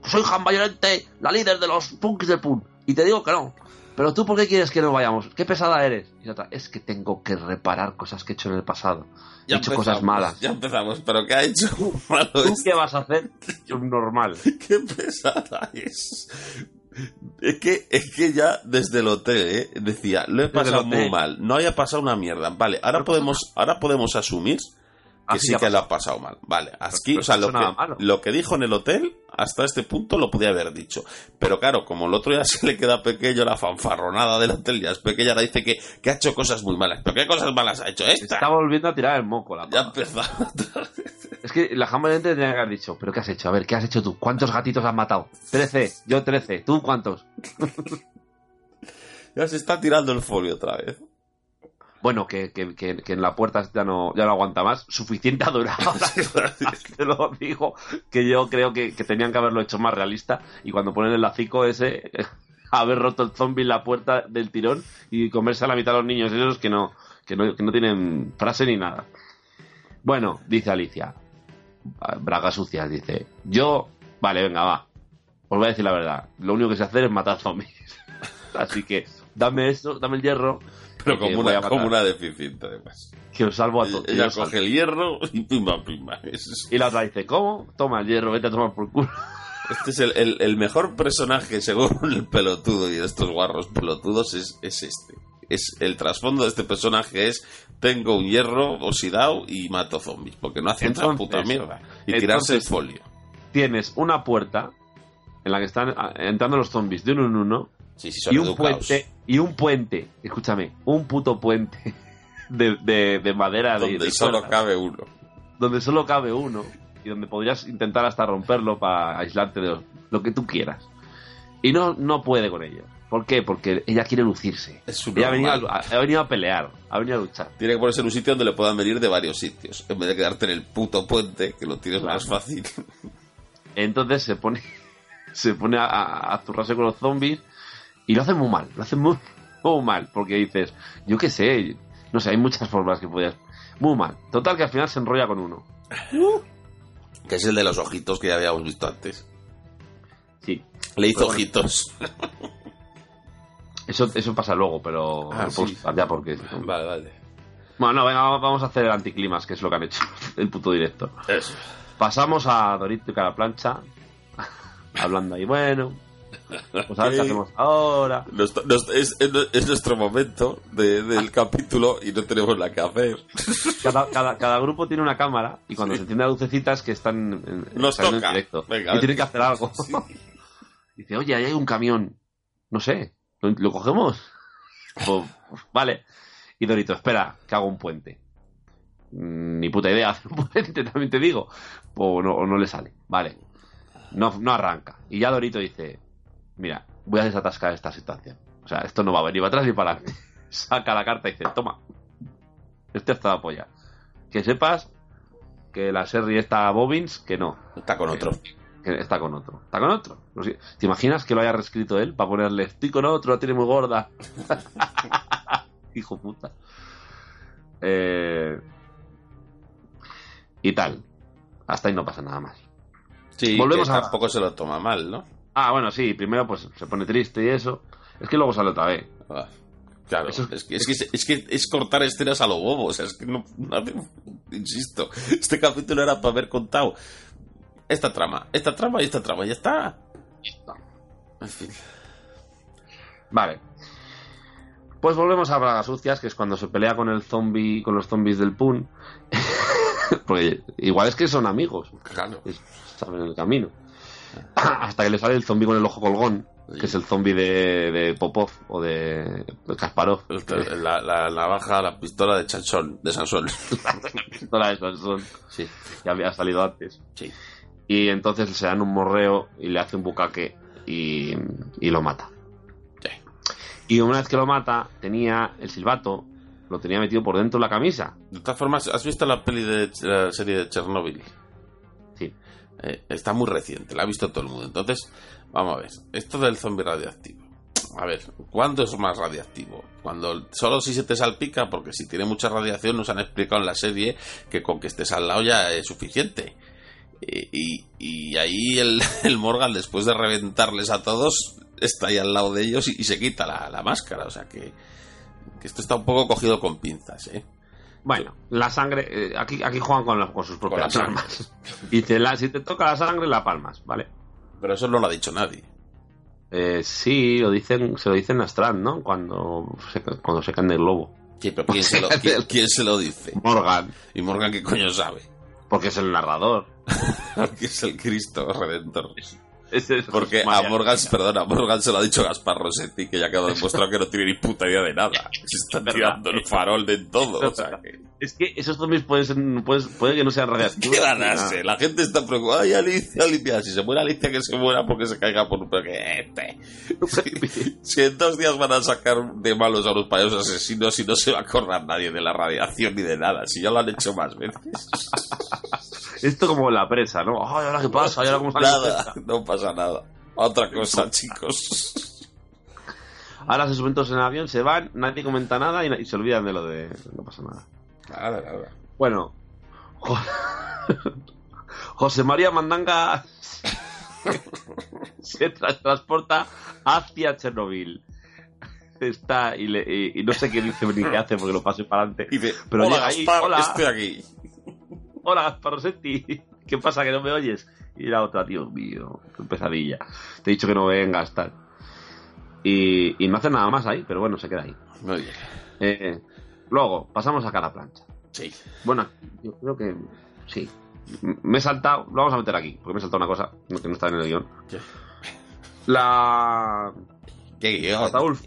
soy Jan Bayonente, la líder de los punkis del Pun. Y te digo que no. Pero tú, ¿por qué quieres que no vayamos? ¿Qué pesada eres? Y otra, es que tengo que reparar cosas que he hecho en el pasado. He hecho cosas malas. Ya empezamos, pero ¿qué ha hecho malo ¿Tú qué vas a hacer? Yo normal. Qué pesada es. Es que, es que ya desde el hotel, ¿eh? decía, lo he pasado muy mal, no haya pasado una mierda. Vale, ahora Pero podemos, ahora podemos asumir que Así sí que lo ha pasado mal. Vale, aquí, o sea, lo que, lo que dijo en el hotel, hasta este punto lo podía haber dicho. Pero claro, como el otro ya se le queda pequeño, la fanfarronada del hotel ya es pequeña, ahora dice que, que ha hecho cosas muy malas. ¿Pero qué cosas malas ha hecho Se esta? está volviendo a tirar el moco la Ya pava. empezó. Es que la Bayonente tenía que haber dicho, ¿pero qué has hecho? A ver, ¿qué has hecho tú? ¿Cuántos gatitos has matado? 13, yo 13, ¿tú cuántos? ya se está tirando el folio otra vez. Bueno, que, que, que, que en la puerta ya no, ya no aguanta más. Suficiente ha durado. Te lo digo, que yo creo que, que tenían que haberlo hecho más realista. Y cuando ponen el lacico ese, haber roto el zombie en la puerta del tirón y comerse a la mitad a los niños esos que no, que no, que no tienen frase ni nada. Bueno, dice Alicia. Bragas sucias, dice. Yo, vale, venga, va. Os voy a decir la verdad. Lo único que sé hacer es matar zombies. Así que, dame esto, dame el hierro. Pero como una, como una deficiente, además. Que os salvo a todos. Ella salvo. coge el hierro y pimba, pimba. Es- Y la otra dice, ¿cómo? Toma el hierro, vete a tomar por culo. Este es el, el- el mejor personaje, según el pelotudo y de estos guarros pelotudos, es, es este. Es el trasfondo de este personaje es tengo un hierro oxidado y mato zombies, porque no hace otra Entonces- puta mierda. Y tirarse el folio. Tienes una puerta en la que están ah, entrando los zombies de uno en uno Sí, sí, son y un educados. puente, y un puente, escúchame, un puto puente de, de- de madera de, donde de solo cuerda, cabe uno. donde solo cabe uno y donde podrías intentar hasta romperlo para aislarte de lo, lo que tú quieras. Y no, no puede con ello. ¿Por qué? Porque ella quiere lucirse. Es Ella ha venido, a, ha venido a pelear, ha venido a luchar. Tiene que ponerse en un sitio donde le puedan venir de varios sitios. En vez de quedarte en el puto puente, que lo tienes Claro. más fácil. Entonces se pone se pone a, a, a zurrarse con los zombies y lo hace muy mal, lo hace muy, muy mal, porque dices, yo qué sé, no sé, hay muchas formas que podías. Muy mal. Total que al final se enrolla con uno. que es el de los ojitos que ya habíamos visto antes. Sí. Le hizo bueno. ojitos. Eso, eso pasa luego, pero Ah, sí. explicar ya porque. Vale, vale. Bueno, no, venga, vamos a hacer el anticlimas, que es lo que han hecho el puto directo. Eso. Pasamos a Dorito y Cara Plancha, hablando ahí, bueno, Pues a ver qué hacemos ahora. Nos- nos- es, es- es nuestro momento de- del capítulo y no tenemos nada que hacer. Cada, cada, cada grupo tiene una cámara y cuando se encienden las lucecitas que están en, Nos están en toca. directo Venga, y tienen que hacer algo. Dice, oye, ahí hay un camión. No sé, ¿lo, lo cogemos? Pues, vale. Y Dorito, espera, que hago un puente. Mm, Ni puta idea hacer un puente, también te digo. O no, o no le sale. Vale. No, no arranca. Y ya Dorito dice, mira, voy a desatascar esta situación. O sea, esto no va a venir para atrás ni para adelante. Saca la carta y dice, toma. Este está la polla. Que sepas que la serie está Bobbins, que no. Está con otro. Que está con otro. Está con otro. Sé, ¿Te imaginas que lo haya reescrito él para ponerle estoy con otro, la tiene muy gorda? Hijo puta. Eh, y tal. Hasta ahí no pasa nada más. Sí, Volvemos que a- tampoco se lo toma mal, ¿no? Ah, bueno, sí, primero pues se pone triste y eso. Es que luego sale otra vez. Ah, Claro, Eso- es, que, es, que, es que es cortar escenas a lo bobo. O sea, es que no, Insisto, este capítulo era para haber contado esta trama, esta trama y esta trama. Ya está. En fin. Vale. Pues volvemos a Bragas Sucias, que es cuando se pelea con el zombie, con los zombies del Pun. Porque igual es que son amigos, Claro. saben el camino. Hasta que le sale el zombie con el ojo colgón, que es el zombie de, de Popov o de Kasparov. La, la navaja, la pistola de de Sansón. Toda de Sansón, Sí, que había salido antes. sí. Y entonces se dan un morreo y le hace un bucaque y, y lo mata. Sí. Y una vez que lo mata, tenía el silbato, lo tenía metido por dentro de la camisa. De todas formas, ¿has visto la peli de la serie de Chernobyl? Eh, está muy reciente, la ha visto todo el mundo. Entonces, vamos a ver, esto del zombie radioactivo. A ver, ¿cuándo es más radiactivo? Cuando solo si se te salpica, porque si tiene mucha radiación nos han explicado en la serie que con que estés al lado ya es suficiente. Y, y- y ahí el, el Morgan, después de reventarles a todos, está ahí al lado de ellos y, y se quita la, la máscara. O sea que, que esto está un poco cogido con pinzas, ¿eh? Bueno, la sangre, eh, aquí, aquí juegan con, con sus propias sangre. armas. Dice, la, si te toca la sangre, la palmas, ¿vale? Pero eso no lo ha dicho nadie. Eh, sí, lo dicen, se lo dicen a Strand, ¿no? Cuando se, cuando se caen del globo. Sí, pero ¿quién se, lo, quién- quién se lo dice? Morgan, ¿Y Morgan qué coño sabe? porque es el narrador. Porque es el Cristo Redentor. Porque a. Morgan, a Morgan se lo ha dicho Gaspar Rossetti, que ya quedó demostrado que no tiene ni puta idea de nada. Se está tirando el farol de todo. O sea, que... Es que esos zombies pueden ser, pueden- puede que no sean radiactivos. ¿Qué van a nada. ser? La gente está preocupada. Ay, Alicia, Alicia. Si se muere Alicia, que se muera porque se caiga por un pequete. Si, si en dos días van a sacar de malos a los payasos asesinos y no se va a acordar nadie de la radiación ni de nada. Si ya lo han hecho más veces. Esto como la presa, ¿no? Ay, ¿ahora qué pasa? ¿Y ahora cómo sale Nada, no pasa nada. Otra cosa, chicos. Ahora se suben todos en el avión, se van, nadie comenta nada y, na- y se olvidan de lo de... No pasa nada. Nada, nada. Bueno. Jo- José María Mandanga se tra- transporta hacia Chernobyl. Está y, le- y- y no sé qué dice ni qué hace porque lo pase para adelante. Y dice, Pero hola llega ahí, Gaspar, hola. estoy aquí. Hola Gaspar ¿qué pasa que no me oyes? Y la otra, Dios mío, qué pesadilla. Te he dicho que no vengas, tal. Y, y no hace nada más ahí, pero bueno, se queda ahí. Muy bien. Eh, luego, pasamos a cada plancha. Sí. Bueno, yo creo que sí. Me he saltado, lo vamos a meter aquí, porque me he saltado una cosa que no está en el guion. ¿Qué? La. ¿Qué guion? Ataulf.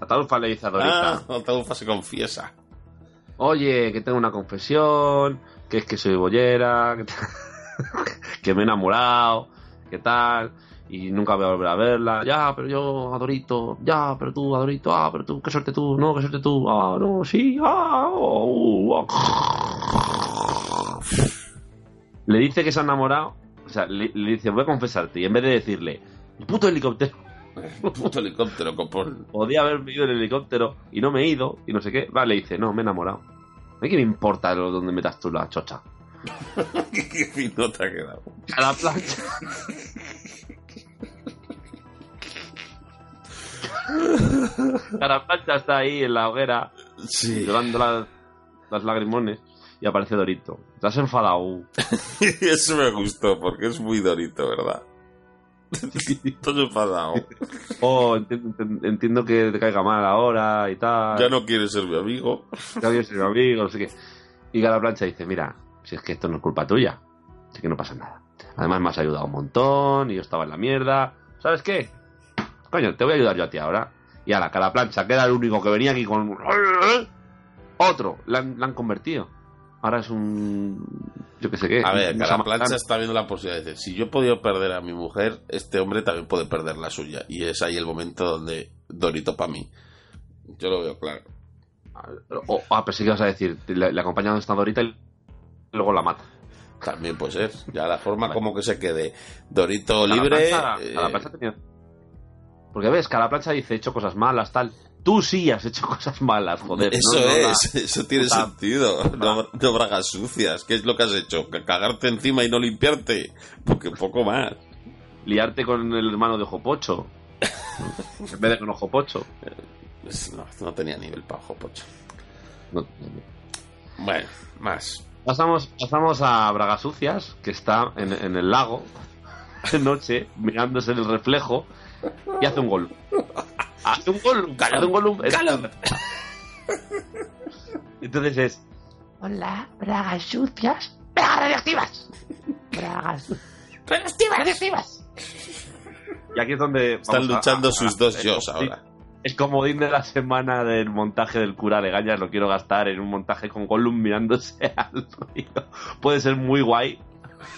Ataulfa le dice a Dorita: Ah, Ataulfa se confiesa. Oye, que tengo una confesión, que es que soy bollera, que, que me he enamorado, que tal, y nunca voy a volver a verla. Ya, pero yo, Adorito, ya, pero tú, Adorito, ah, pero tú, qué suerte tú, no, qué suerte tú, ah, no, sí, ah, oh, uh, ah. Le dice que se ha enamorado, o sea, le, le dice, voy a confesarte, y en vez de decirle, puto helicóptero, Puto helicóptero, copón. podía haber ido en el helicóptero y no me he ido y no sé qué. Vale, dice, no, me he enamorado. ¿A mí qué me importa lo- dónde metas tú la chocha? ¿Qué, qué te ha quedado? A la plancha. A la plancha está ahí en la hoguera, Sí. llorando las, las lagrimones, y aparece Dorito. ¿Te has enfadado? Eso me gustó, porque es muy dorito, ¿verdad? Todo enfadado. Oh, enti- enti- entiendo que te caiga mal ahora y tal. Ya no quieres ser mi amigo. Ya había sido amigo, no sé qué. Y Gala Plancha dice, mira, si es que esto no es culpa tuya, así que no pasa nada. Además me has ayudado un montón y yo estaba en la mierda. ¿Sabes qué? Coño, te voy a ayudar yo a ti ahora. Y a la cara plancha, que era el único que venía aquí con... Otro, la han, la han convertido. Ahora es un... Yo qué sé qué. A ver, samán. plancha está viendo la posibilidad de decir, si yo he podido perder a mi mujer, este hombre también puede perder la suya. Y es ahí el momento donde Dorito para mí. Yo lo veo claro. O, ah, pero sí que vas a decir, le, le acompaña donde está Dorita y luego la mata. También puede ser. Ya la forma como que se quede Dorito libre. plancha- eh, plancha tenía- Porque ves, cada plancha dice, he hecho cosas malas, tal. Tú sí has hecho cosas malas, joder. Eso no- no la- es, eso tiene sentido. No, no bragas sucias. ¿Qué es lo que has hecho? ¿Que ¿Cagarte encima y no limpiarte? Porque poco más. liarte con el hermano de Ojo Pocho. en vez de con Ojo Pocho. Pues No, no tenía nivel para ojo pocho. No. Bueno, más. Pasamos, pasamos a Bragas Sucias, que está en, en el lago, de noche, mirándose en el reflejo, y hace un gol. Hace un gol, hace un gol. Entonces es. Hola, bragas sucias. ¡Bragas radioactivas! Bragas radioactivas, radioactivas. Y aquí es donde. Están a- luchando a- sus a- dos yos ahora. El comodín de la semana del montaje del cura de Gañas lo quiero gastar en un montaje con Gollum mirándose al río. Puede ser muy guay.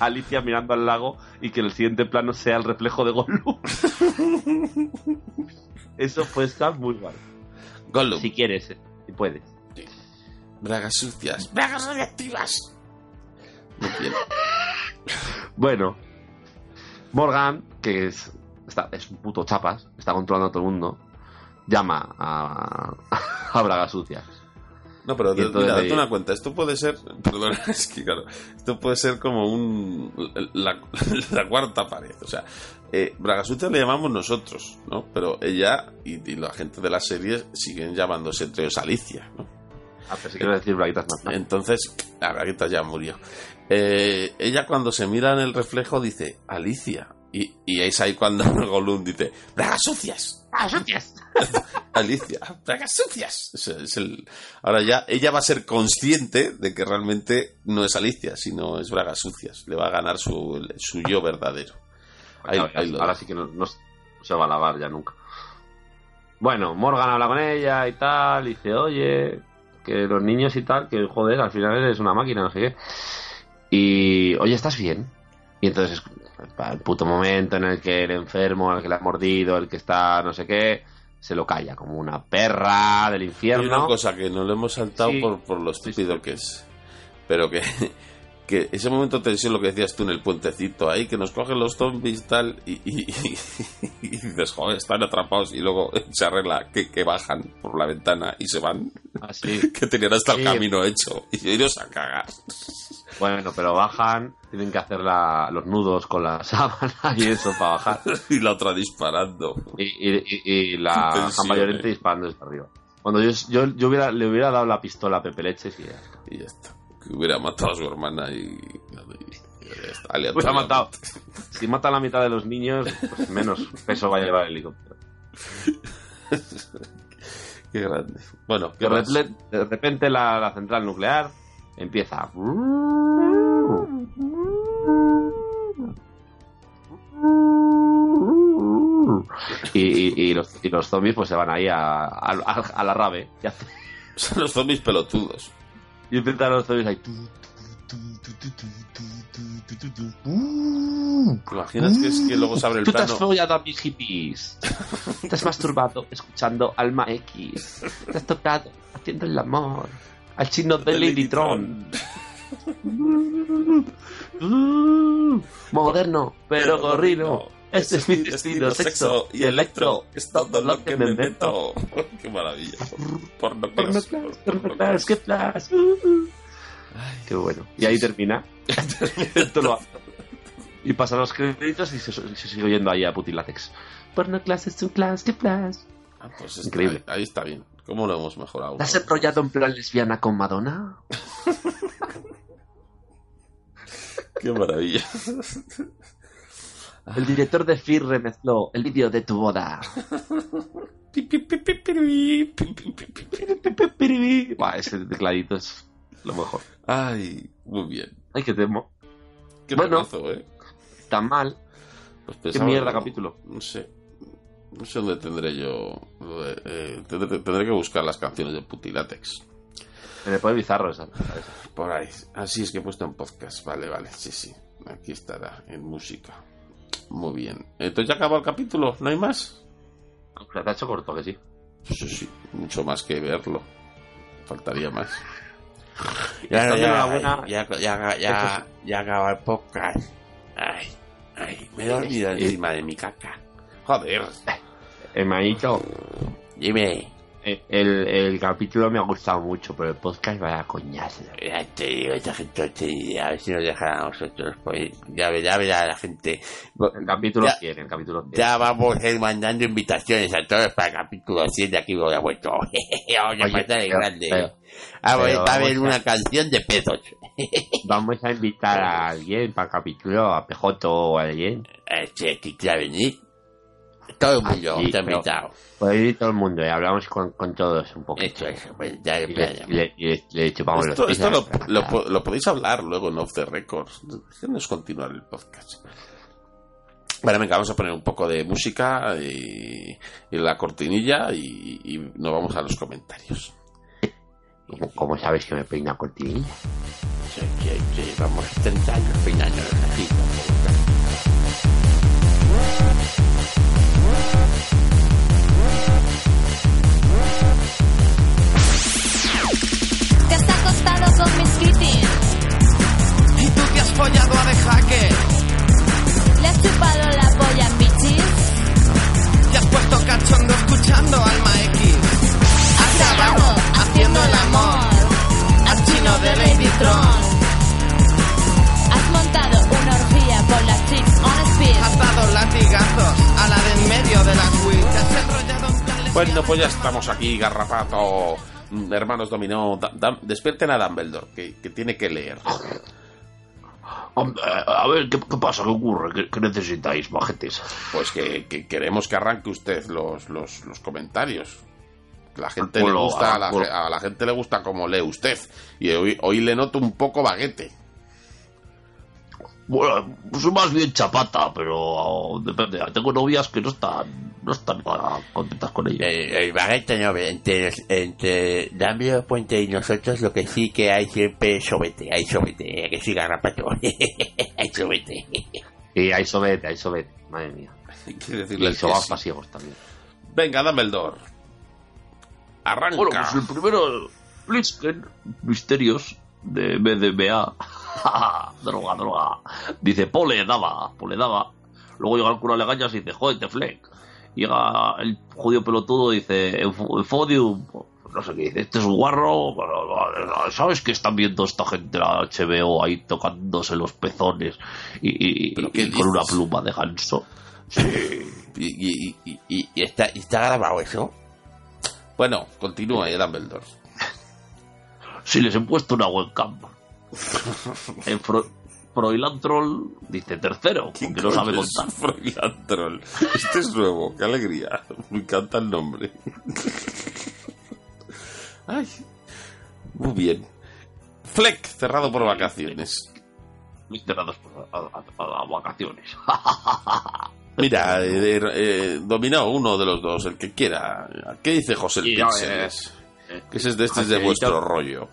Alicia mirando al lago y que el siguiente plano sea el reflejo de Gollum. Eso puede estar muy guay. Gollum. Si quieres, eh, si puedes. Bragas sucias. Bragas quiero. Bueno, Morgan, que es, está, es un puto chapas, está controlando a todo el mundo, llama a, a Bragas Sucias. No, pero entonces mira, date una cuenta. Esto puede ser. Perdona, es que claro. Esto puede ser como un. La, la cuarta pared. O sea, eh, le llamamos nosotros, ¿no? Pero ella y, y la gente de la serie siguen llamándose entre ellos Alicia, ¿no? Ah, pero si quiero decir Braguitas más. Entonces, la Braguita ya murió. Eh, ella cuando se mira en el reflejo dice Alicia. Y, y es ahí cuando Gollum dice Bragas sucias. Bragas sucias. Alicia, bragas sucias. Es- es el- Ahora ya, ella va a ser consciente de que realmente no es Alicia, sino es bragas sucias. Le va a ganar su, su yo verdadero. Ahí- Claro, ya- ahí lo ahora sí que no, no se va a lavar ya nunca. Bueno, Morgan habla con ella y tal, y dice, oye, que los niños y tal, que joder, al final eres una máquina, no sé qué. Y, oye, ¿estás bien? Y entonces es el puto momento en el que el enfermo, el que le ha mordido, el que está no sé qué, se lo calla como una perra del infierno. una cosa que no le hemos saltado Sí. por, por lo estúpido que es. Pero que, que ese momento de tensión, lo que decías tú en el puentecito ahí, que nos cogen los zombies y tal, y, y, y- y dices, joder, están atrapados, y luego se arregla que, que bajan por la ventana y se van, Así. que tenían hasta el Sí. camino hecho, y iros a cagar. Bueno, pero bajan, tienen que hacer la- los nudos con la sábana y eso para bajar. Y la otra disparando. y, y, y- y la Llorente eh. disparando desde arriba. Cuando yo, yo, yo hubiera, le hubiera dado la pistola a Pepe Leches y ya está. Y ya está. Que hubiera matado a su hermana y. y ya está, Hubiera matado. Si mata a la mitad de los niños, pues menos peso va a llevar el helicóptero. Qué grande. Bueno, ¿qué De, repente la, la central nuclear empieza. Y, y- y los, y los zombies pues se van ahí a, a, a la rave Son los zombies pelotudos. y empiezan los zombies ahí. ¿Te imaginas que es que luego se abre el Tú te has plano? follado a mis hippies. Te has masturbado escuchando Alma X. Te has tocado haciendo el amor al chino de Ladytron. Uh, moderno, pero gorrino. Ese es mi destino, sexo y electro. Es todo lo que me invento. Qué maravilla. Porno class. Pornoclass, qué flash. Qué bueno. Y ahí termina. Y pasan los créditos y se, se sigue oyendo ahí a Putilatex. Pornoclass es un class, qué flash. Ah, pues está- Increíble. Ahí, ahí está bien. ¿Cómo lo hemos mejorado? ¿Te has enrollado en plan lesbiana con Madonna? Qué maravilla. El director de FIR remezcló el vídeo de tu boda. Buah, ese tecladito es lo mejor. Ay, muy bien. Ay, qué temo. Qué Bueno. temazo, ¿eh? Tan mal. Pues Qué mierda capítulo. No sé. No sé dónde tendré yo. eh, eh, tendré, tendré que buscar las canciones de Putilatex. Se me pone bizarro esa. Por ahí. Así es que he puesto en podcast. Vale, vale. Sí, sí. Aquí estará, en música. Muy bien. Entonces ya acabó el capítulo. ¿No hay más? Se te ha hecho corto, que sí. Sí, sí. Mucho más que verlo. Faltaría más. Ya, Estás ya, enhorabuena. ya, ya, ya, ya acaba el podcast. Ay, ay, me he dormido encima de mi caca. Joder. Hermanito, Dime, eh, el, el capítulo me ha gustado mucho, pero el podcast vaya coñazo. ya te digo, esta gente idea, a ver si nos dejan a nosotros. Pues ya verá, ya verá la gente. El capítulo Ya- 100, el capítulo 100. Ya vamos a ir mandando invitaciones a todos para el capítulo 100 de aquí voy a vuelto. vamos a pasar en pero- grande. pero- Ah, pues, va a haber una canción de pedos. Vamos a invitar a alguien para el capítulo, a PJ o a alguien. Este, que quiera venir. Todo el mundo sí, está invitado. Puede ir todo el mundo y hablamos con, con todos un poquito. Eso, eso, pues ya Y ya, le, ya. le- le- le chupamos Esto, los esto lo, podéis hablar luego en Off the Records. Déjenos continuar el podcast. Vale, venga, vamos a poner un poco de música y, y la cortinilla y, y nos vamos a los comentarios. ¿Cómo, cómo sabes que me peina cortinilla? Sí, sí, sí, vamos 30 años peinándonos así. Con mis kittens. Y tú te has follado a de jaque. Le has chupado la polla en bichis. Te has puesto cachondo escuchando Alma X. Has grabado haciendo el amor. Al chino de Lady Tron. Has montado una orgía con las chicks on speed. Has dado latigazos a la de en medio de las Wii. Te has enrollado en plan Bueno, pues ya estamos aquí, Garrapato, hermanos Dominó. Da- da- despierten a Dumbledore, que, que tiene que leer. A ver, ¿qué, qué pasa? ¿Qué ocurre? ¿Qué, qué necesitáis, majetes? Pues que, que queremos que arranque usted los, los, los comentarios. La gente le gusta, a la, a la gente le gusta como lee usted. Y hoy, hoy le noto un poco baguete. Bueno, soy más bien chapata, pero oh, depende. Tengo novias que no están, no están contentas con ella. El, el baguette no, entre, entre Dumbledore Puente y nosotros lo que sí que hay siempre es sobete, hay sobete, que sí garrapato, hay sobete. Y hay sobete, hay sobete, madre mía. Y decirle que sobaos sí. pasiegos también. Venga, Dumbledore. Arranca. Bueno, pues el primero, Blitzken, Misterios, de BDBA. droga, droga. Dice, pole daba, pole daba. Luego llega el cura Legañas y dice, te fleck. Llega el judío pelotudo y dice, "Eufo- eufodium. No sé qué dice, este es un guarro. ¿Sabes que están viendo esta gente la HBO ahí tocándose los pezones y, y- ¿Pero qué y con una pluma de ganso? Y, y, y, está, y está grabado eso. Bueno, continúa, eh, Dumbledore. Si les he puesto una webcam. En Fro Froilantrol dice tercero, porque no sabe es contar. Troll? Este es nuevo, qué alegría. Me encanta el nombre. Ay, muy bien. Fleck, cerrado por vacaciones. Cerrados por- a, a- a vacaciones. Mira, eh, eh, dominó uno de los dos, el que quiera. ¿Qué dice José el Pixeles? eh, Que ese es de este es de vuestro rollo.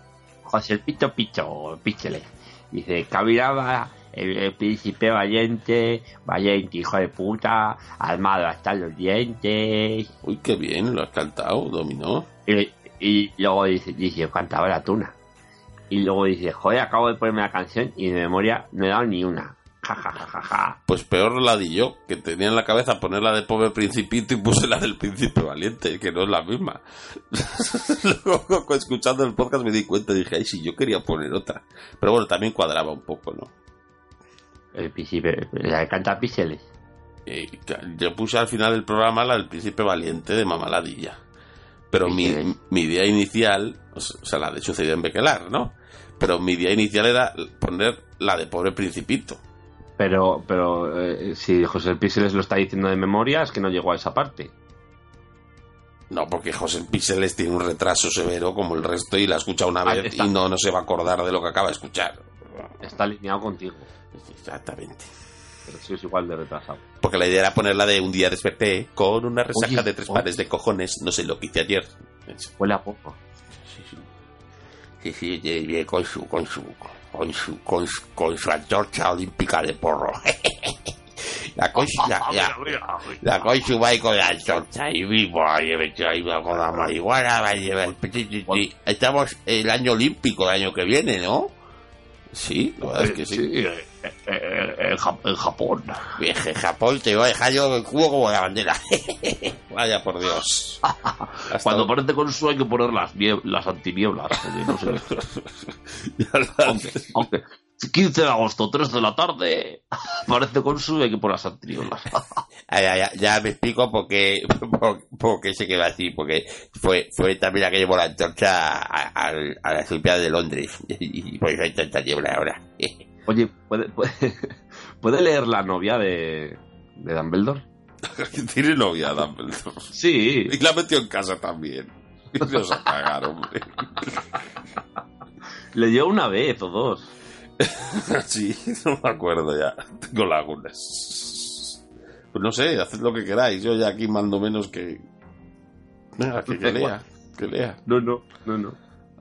José el Pito Picho, Pichele. Dice, caminaba el, el príncipe valiente, valiente hijo de puta, armado hasta los dientes. Uy, qué bien, lo has cantado, dominó. Y, y luego dice, dice, cantaba la tuna. Y luego dice, joder, acabo de ponerme la canción y de memoria no he dado ni una. Ja, ja, ja, ja, ja. Pues peor la di yo, que tenía en la cabeza ponerla de pobre principito y puse la del príncipe valiente, que no es la misma. Luego, escuchando el podcast me di cuenta y dije, ay, sí, yo quería poner otra. Pero bueno, también cuadraba un poco, ¿no? El príncipe, la canta Píxeles. Eh, yo puse al final del programa la del príncipe valiente de Mamaladilla. Pero mi, mi idea inicial, o sea, la de sucedió en Bequelar, ¿no? Pero mi idea inicial era poner la de pobre principito. Pero, pero eh, si José Píxeles lo está diciendo de memoria, es que no llegó a esa parte. No, porque José Píxeles tiene un retraso severo como el resto y la escucha una Ah, vez está. y no, no se va a acordar de lo que acaba de escuchar. Está alineado contigo, Exactamente. pero sí es igual de retrasado. Porque la idea era ponerla de un día desperté con una resaca Oye, de tres oh. pares de cojones, no sé lo que hice ayer. Huele a poco. Sí, sí. Sí, sí, con su, con su, con su, con su, con su antorcha olímpica de porro. La cosa, la, la, la cosa va con la antorcha y vivo ahí ahí con la marihuana. va, lleva- Estamos el año olímpico el año que viene, ¿no? Sí, la verdad es que sí. Eh, en, Japón. Vieje, Japón te voy a dejar yo el cubo como la bandera. Vaya por Dios. Cuando aparece con su hay que poner las, las antinieblas. no sé. aunque, aunque 15 de agosto, 3 de la tarde, aparece con su hay que poner las antinieblas. Ya, ya, ya me explico por qué, por, por qué se quedó así, porque fue, fue también la que llevó la antorcha a, a, a las Olimpiadas de Londres, y por eso hay tanta niebla ahora. Oye, ¿puede, puede, puede leer la novia de, de Dumbledore? Tiene novia Dumbledore. Sí. Y la metió en casa también. Y nos a cagar, hombre. Le dio una vez o dos. Sí, no me acuerdo ya. Tengo lagunas. Pues no sé, haced lo que queráis. Yo ya aquí mando menos que. Venga, que, que lea. Que lea. No, no, no, no.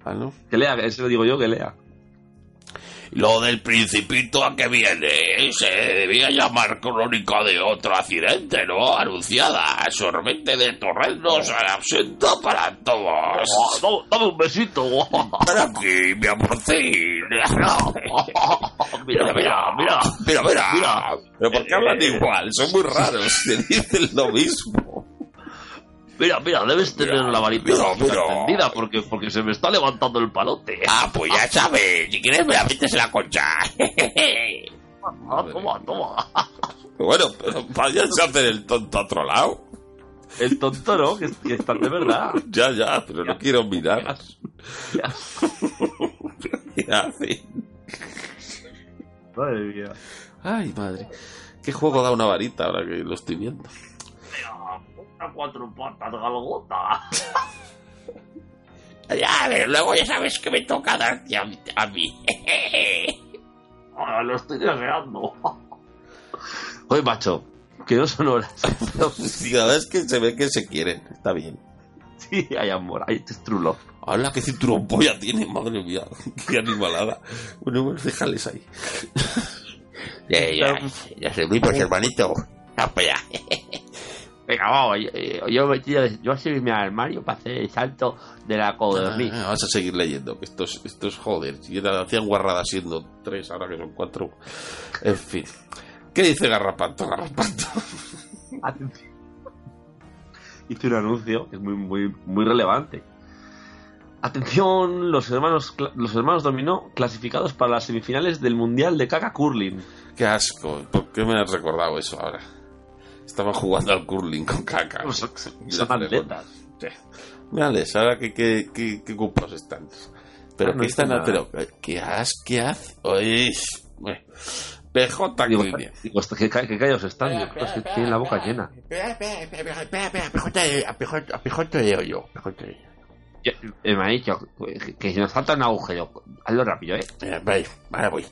Ah, ¿no? Que lea, eso lo digo yo, que lea. Lo del principito a que viene se debía llamar crónica de otro accidente, ¿no? Anunciada, sorbete de torrendos al absento para todos. Oh, dame un besito. Para aquí, mi amorcín. mira, mira, mira. Mira, mira. Pero ¿por qué hablan igual? Son muy raros. Se dicen lo mismo. Mira, mira, debes tener la varita extendida porque, porque se me está levantando el palote. Ah, pues ya sabes. Si quieres, me la metes en la concha. Ah, toma, toma. Bueno, pero váyanse a hacer el tonto a otro lado. El tonto no, que, que están de verdad. Ya, ya, pero no quiero mirar. Ya. ¿Qué hacen? Madre mía. Ay, madre. ¿Qué juego da una varita ahora que lo estoy viendo? A cuatro patas, galgota. Ya, pero luego ya sabes que me toca darte a, a mí. Ah, lo estoy deseando. Oye, macho, que no son horas. Sí, la verdad es que se ve que se quieren. Está bien. Sí, hay amor, hay trulo. Hola, qué cinturón polla tiene, madre mía. Qué animalada. Bueno, bueno, déjales ahí. Ya, ya, ya servimos, hermanito. Ah, pues ya. Venga, vamos, yo, yo, metido, yo subí mi armario para hacer el salto de la codorniz. Ah, vamos a seguir leyendo, que esto es, esto es joder. Si era- hacían guarradas siendo tres, ahora que son cuatro. En fin. ¿Qué dice Garrapato? Garrapato. Atención. Hice un anuncio que es muy, muy, muy relevante. Atención, los hermanos, cla- los hermanos Dominó clasificados para las semifinales del Mundial de Caca Curling. Qué asco. ¿Por qué me has recordado eso ahora? Estaban jugando al curling con caca. Son, son atletas. Sí. Mírales, ahora qué, qué, qué, qué cupos están. Pero Ah, no qué dice están, nada. pero qué as, qué hace. Oye. PJ Digo, digo, que, ca- que callados están, que tienen la boca llena. Espera, espera, espera, espera, espera, espera, a PJ, a PJ te leo yo, PJ leo. Eh, me ha dicho que, si nos falta un agujero, hazlo rápido, ¿eh? Mira, voy, ahora voy.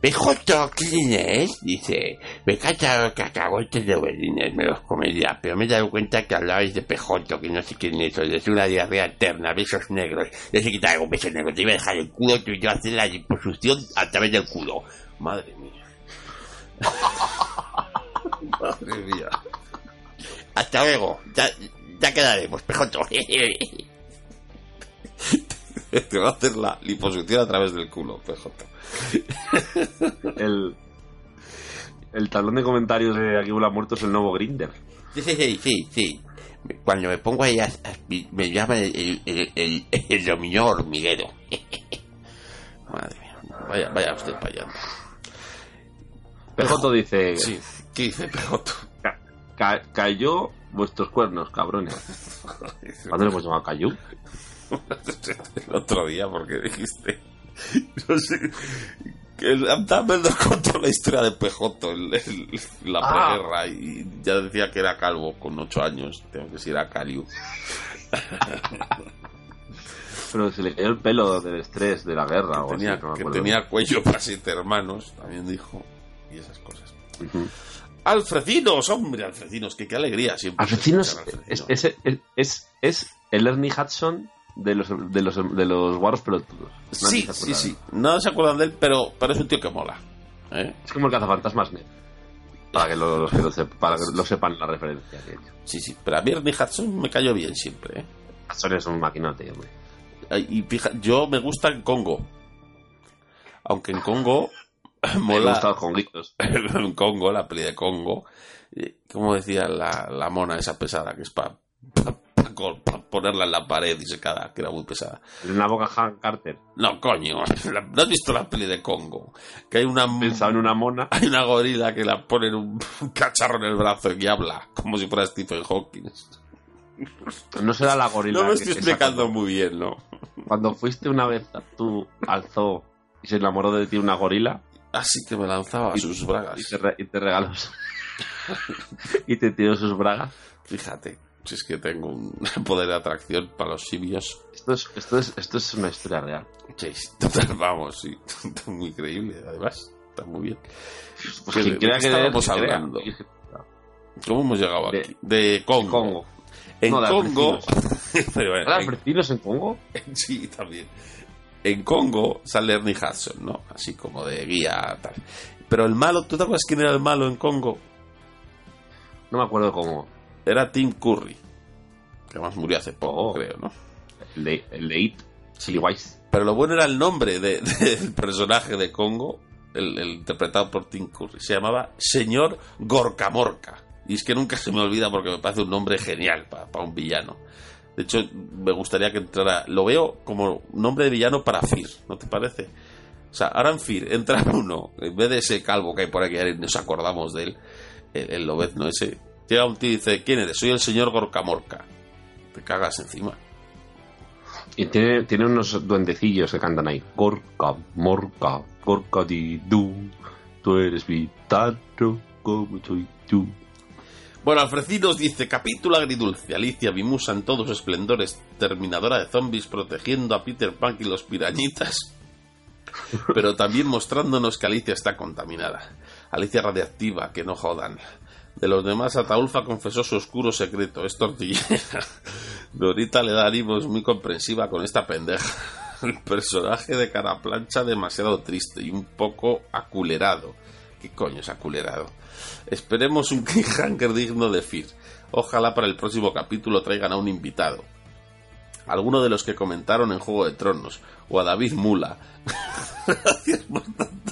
PJ Cleaners dice, me encanta cacahuetes de ovelines, me los comería, pero me he dado cuenta que hablabais de PJ, que no sé quién es, es una diarrea eterna, besos negros. Yo sé que te hago besos negros, te iba a dejar el culo, te iba a hacer la liposucción a través del culo. Madre mía. Madre mía. Hasta luego, ya, ya quedaremos, PJ. Te va a hacer la liposucción a través del culo, PJ. El, el talón de comentarios de Aquí Bula Muerto es el nuevo Grinder. Sí, sí, sí, sí. Cuando me pongo ahí, me llaman el, el, el, el dominó hormiguero. Madre mía. Vaya, vaya usted para allá. PJ dice, Sí. ¿Qué dice PJ? "Ca- ca- cayó vuestros cuernos, cabrones. ¿Cuándo le hemos llamado cayó? el otro día porque dijiste no sé que el Dumbledore contó la historia de Pejoto en, la Ah. preguerra y ya decía que era calvo con ocho años. Tengo que ser a Cariu. Pero se le cayó el pelo del estrés de la guerra o Tenía, así, no que tenía cuello para siete hermanos, también dijo. Y esas cosas. Ujú. Alfrecinos, hombre, Alfrecinos, que qué alegría siempre. Alfrecinos es, es el Ernie Hudson de los, de los, de los guarros pelotudos. Nadie Sí, sí, sí. No se acuerdan de él, pero, pero es un tío que mola. ¿eh? Es como el cazafantasmas Ned. Para que lo, los que lo sep- para que lo sepan la referencia que. Sí, sí. Pero a mí Ernie Hudson me cayó bien siempre. ¿eh? Hudson es un maquinote, hombre. Y fija, yo me gusta en Congo. Aunque en Congo Me mola. gustan los conguitos. en Congo, la peli de Congo. eh, Como decía la, la mona esa pesada, que es para ponerla en la pared y se cada, que era muy pesada. Una boca Han Carter. No, coño, ¿no has visto la peli de Congo? Que hay una, Pensaba en una mona. hay una gorila que la pone en un cacharro en el brazo y habla, como si fuera Stephen Hawking. No será la gorila. No lo que- estoy explicando muy bien, ¿no? cuando fuiste una vez tú al zoo y se enamoró de ti una gorila Así que me lanzaba Y- sus bragas. y te regaló. su- y te tiró sus bragas. Fíjate, si es que tengo un poder de atracción para los simios. Esto es, esto es, esto es una historia real. Sí, total, vamos, sí. Muy creíble, además. Está muy bien. Pues ¿De quien qué crea que estábamos crea. hablando? ¿Cómo hemos llegado De- aquí? De Congo. Congo. En No, Congo. Pero, bueno, ¿Eran en- en Congo? sí, también. En Congo sale Ernie Hudson, ¿no? Así como de guía, tal. Pero el malo, ¿tú te acuerdas quién era el malo en Congo? No me acuerdo cómo. Era Tim Curry. Que además murió hace poco, creo, ¿no? El de, It. Pero lo bueno era el nombre de- del personaje de Congo, el, interpretado por Tim Curry. Se llamaba Señor Gorkamorka. Y es que nunca se me olvida porque me parece un nombre genial para un villano. De hecho, me gustaría que entrara. Lo veo como nombre de villano para Fir, ¿no te parece? O sea, ahora en Fir entra uno, en vez de ese calvo que hay por aquí, nos acordamos de él, el, el lobezno ese. Llega un tío y dice: ¿Quién eres? Soy el señor Gorkamorka. Te cagas encima. Y tiene, tiene unos duendecillos que cantan ahí. Gorka, morka, gorka di du. Tú eres mi tanto como soy tú. Bueno, Alfrecinos dice, capítulo agridulce, Alicia Vimusa en todos sus esplendores, terminadora de zombies protegiendo a Peter Pan y los pirañitas, pero también mostrándonos que Alicia está contaminada. Alicia radiactiva, que no jodan. De los demás, Ataulfa confesó su oscuro secreto, es tortillera. Dorita le da ánimos muy comprensiva con esta pendeja. El personaje de cara plancha demasiado triste y un poco aculerado. ¿Qué coño es aculerado? Esperemos un cliffhanger digno de Fir. Ojalá para el próximo capítulo traigan a un invitado. Alguno de los que comentaron en Juego de Tronos. O a David Mula. Gracias por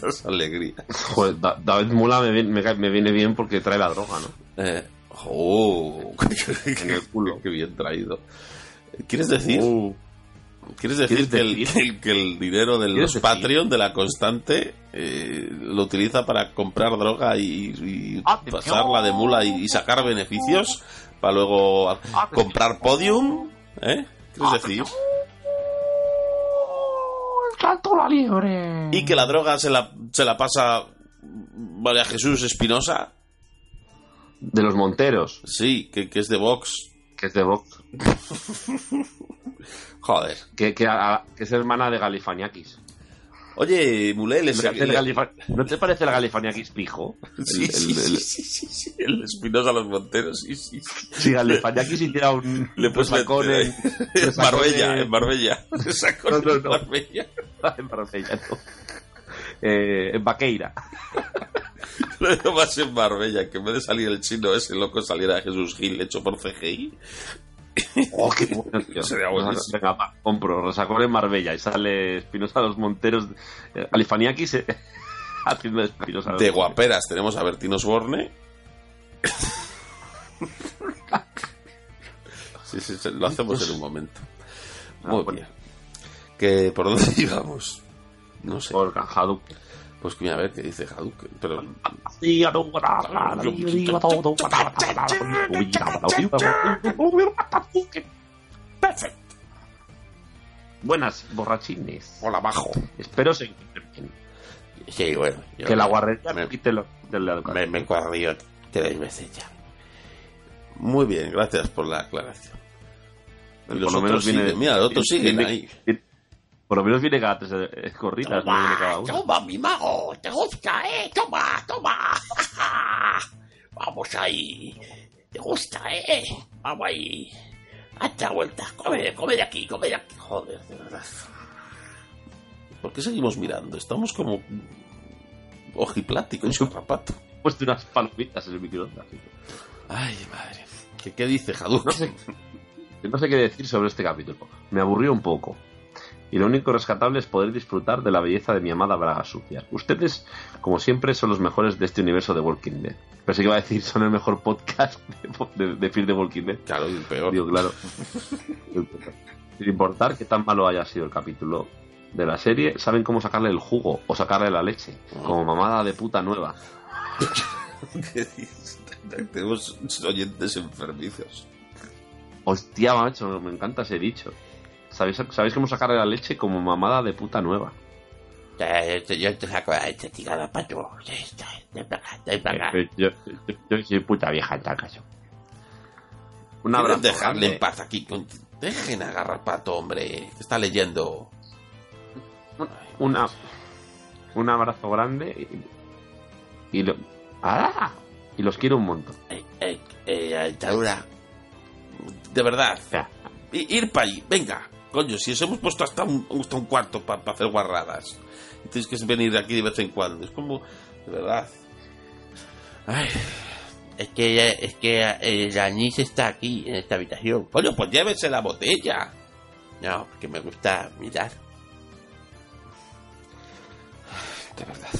tantas alegrías. Joder, Da- David Mula me, viene- me me viene bien porque trae la droga, ¿no? Eh, oh, culo. qué bien traído. ¿Quieres decir? Uh, ¿Quieres decir, ¿Quieres que, el, decir? que el- que el dinero de ¿Quieres los? Patreon, de la constante, eh, lo utiliza para comprar droga y, pasarla de mula y, y sacar beneficios para luego comprar podium? ¿Eh? ¿Quieres decir? ¡Salto la liebre! Y que la droga se la, se la pasa María Jesús Espinosa. de los Monteros, Sí, que, que es de Vox. que es de Vox, Joder. que, que, a- que es hermana de Galifaniakis. Oye, Mulé, ¿No te parece el Galifa- ¿No te parece el Galifaniakis pijo? Sí, El- sí, el- el- sí, sí, sí, el Espinosa los Monteros, sí, sí. Si Galifaniakis hiciera un Le meter en, en Marbella, en- en Marbella. Resacón No, no, en no. Marbella. en Marbella, no. Eh, en Vaqueira. Lo más en Marbella, que en vez de salir el chino ese loco saliera Jesús Gil hecho por CGI. Oh, qué bueno, tío. Sería buenísimo. Venga, va, compro. Resacón en Marbella y sale Espinosa los Monteros. eh, Galifaniakis eh, haciendo de Espinosa. De guaperas tenemos a Bertín Osborne. Sí, sí, sí, lo hacemos en un momento. Ah, Muy bueno. bien. Que, ¿Por dónde íbamos? No sé. Por Hadouken. Pues mira, a ver qué dice Hadouken. Pero Perfecto. Buenas, borrachines. hola, bajo. Espero se encuentren bien. Sí, bueno. yo que la guarrería me- quite lo del educativo. Me, me corrido tres veces ya. Muy bien, gracias por la aclaración. Y Por los lo otros menos viene- siguen, mira, los otros siguen viene- ahí. Por lo menos viene cada tres eh, corridas, no viene cada Toma, una. toma, mi mago, te gusta, ¿eh? Toma, toma. Vamos ahí. Te gusta, ¿eh? Vamos ahí. Hasta vuelta. Come, come de aquí, come de aquí. Joder, de verdad. ¿Por qué seguimos mirando? Estamos como ojipláticos, rapato. He puesto unas palomitas en el microondas. Ay, madre. ¿Qué, qué dice Hadouken? No sé, no sé qué decir sobre este capítulo. Me aburrió un poco. Y lo único rescatable es poder disfrutar de la belleza de mi amada Braga Sucia. Ustedes, como siempre, son los mejores de este universo de Walking Dead. Pensé que iba a decir son el mejor podcast de, de, de Fear the Walking Dead. Claro, y el peor. Digo, claro. Sin importar qué tan malo haya sido el capítulo de la serie, saben cómo sacarle el jugo o sacarle la leche. Como mamada de puta nueva. Tenemos oyentes enfermizos. Hostia, macho, me encanta ese dicho. ¿Sabéis, ¿Sabéis cómo sacarle la leche como mamada de puta nueva? Yo te, saco la leche, ven para. Eh, Yo, soy puta vieja en tal caso. Un ¿Quieres abrazo. dejarle grande. en paz aquí? Dejen agarrar pato, hombre. que Está leyendo. Una, un abrazo grande y, y lo- ¡Ah! y los quiero un montón. Eh, eh, eh, dictadura. De verdad. Ya. Ir para allí. Venga. Coño, si os hemos puesto hasta un, hasta un cuarto para hacer guarradas. Y tienes que venir aquí de vez en cuando. Es como. De verdad. Ay, es que, es que eh, el anís está aquí, en esta habitación. Coño, pues llévese la botella. No, porque me gusta mirar. De verdad.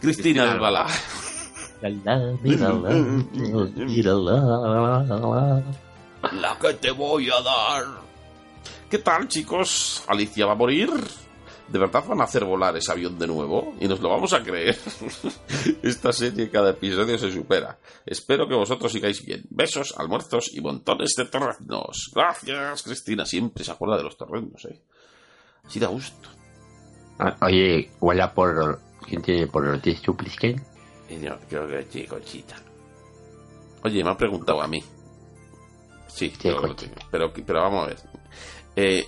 Cristina Cristina Albalá. La que te voy a dar. ¿Qué tal, chicos? ¿Alicia va a morir? ¿De verdad van a hacer volar ese avión de nuevo? Y nos lo vamos a creer. Esta serie cada episodio se supera. Espero que vosotros sigáis bien. Besos, almuerzos y montones de torreznos. Gracias, Cristina. Siempre se acuerda de los torreznos, ¿eh? Así da gusto. Ah, Oye, huele a porro. ¿Quién tiene porro? ¿Tienes chuplisken? Y no, creo que sí, Conchita. Oye, me ha preguntado a mí. Sí, Sí, pero, Conchita. pero, pero vamos a ver. Eh,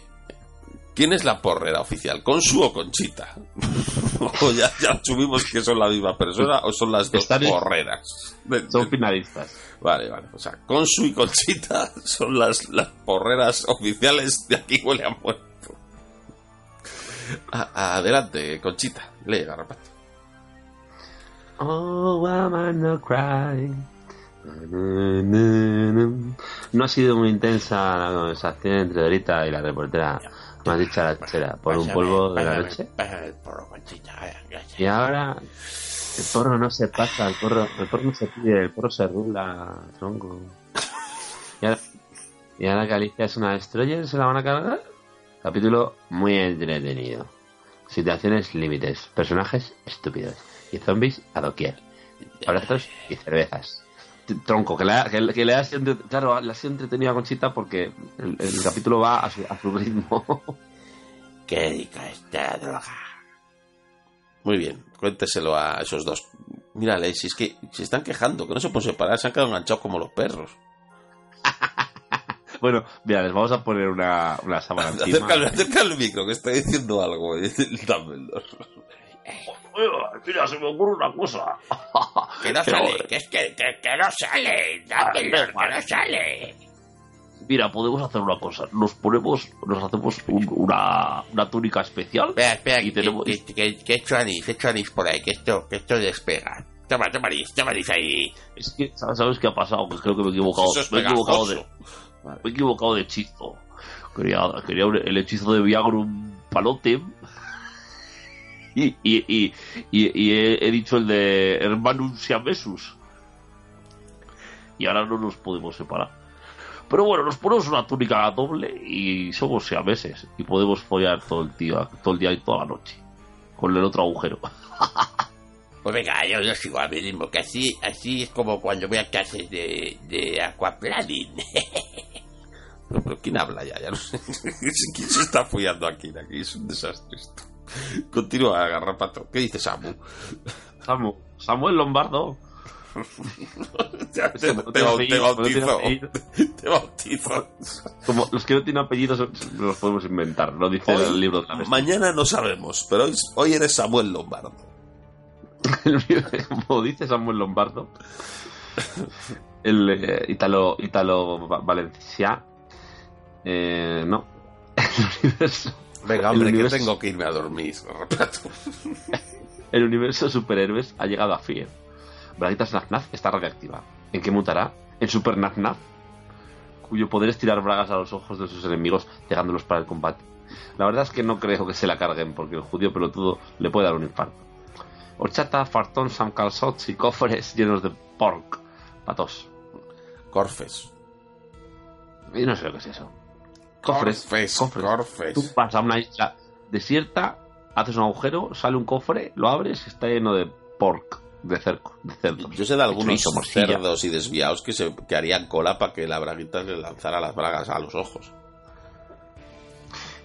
¿Quién es la porrera oficial? ¿Consu o Conchita? o ya, ya asumimos que son la misma persona o son las dos Están porreras. Son finalistas. Vale, vale. O sea, Consu y Conchita son las, las porreras oficiales de aquí huele a muerto. A- adelante, Conchita. Lee, garrapato. Oh, I'm not cry. No ha sido muy intensa la conversación entre Dorita y la reportera más dicha la chera por un polvo de la noche. Pásame el porro, Conchita. vaya, gracias. Y ahora el porro no se pasa, el porro, el porro no se pide, el porro se rula, tronco. Y ahora, y ahora que Alicia es una destroyer, ¿se la van a cargar? Capítulo muy entretenido. Situaciones límites, personajes estúpidos y zombies a doquier. Abrazos y cervezas. Tronco, que le ha, que, le- que sido, claro, le ha sido entretenido a Conchita porque el, el capítulo va a su, a su ritmo. Qué rica esta droga. Muy bien, cuénteselo a esos dos. Mírale, si es que se están quejando, que no se pueden separar, se han quedado enganchados como los perros. bueno, mira, les vamos a poner una, una sábana encima. Acércale, acércale el micro, que está diciendo algo. el Mira, se me ocurre una cosa. Que no sale, que es que, que, que no sale. Dámelo, que no sale. Mira, podemos hacer una cosa. Nos ponemos, nos hacemos un- una, una túnica especial. Espera, espera, Y que, tenemos- que, que, que echo anís, por ahí, que esto, que esto despega. Toma, toma anís, toma anís ahí. Es que, ¿sabes, qué ha pasado? Que creo que me he equivocado. Es me he equivocado de. Vale. me he equivocado de hechizo. Quería, quería un- el hechizo de Viagrum Palote. Y, y, y, y, he, he dicho el de Hermanum Siamesus. Y ahora no nos podemos separar. Pero bueno, nos ponemos una túnica doble y somos siameses. Y podemos follar todo el, día, todo el día y toda la noche. Con el otro agujero. Pues venga, yo, yo sigo a mi ritmo, que así, así es como cuando voy a clases de, de aquaplaning. Pero, ¿quién habla ya? Ya no sé. ¿Quién se está follando aquí? Aquí es un desastre esto. Continúa, Garrapato. ¿Qué dice Samu? Samu, Samuel Lombardo. Ya, te, no no bautizo. Te bautizo. Como los que no tienen apellidos los podemos inventar, lo dice Hoy- el libro de la bestia. mañana no sabemos, pero hoy, hoy eres Samuel Lombardo. Como dice Samuel Lombardo, el eh, Italo, Italo Va- Valencia, eh, no, el universo, Venga, El hombre, que universo- tengo que irme a dormir. El universo de superhéroes ha llegado a fin. Braguitas Naf está radiactiva. ¿En qué mutará? En Super Naf, cuyo poder es tirar bragas a los ojos de sus enemigos, llegándolos para el combate. La verdad es que no creo que se la carguen, porque el judío pelotudo le puede dar un infarto. Horchata, fartón, samcalzots y cofres llenos de pork. Patos. Corfes. Yo no sé lo que es eso. Cofres. Corfes. cofres. Corfes. Tú vas a una isla desierta, haces un agujero, sale un cofre, lo abres y está lleno de pork, de cerco, de cerdos. Yo sé de algunos Chorizo, cerdos y desviados que, se, que harían cola para que la braguita le lanzara las bragas a los ojos.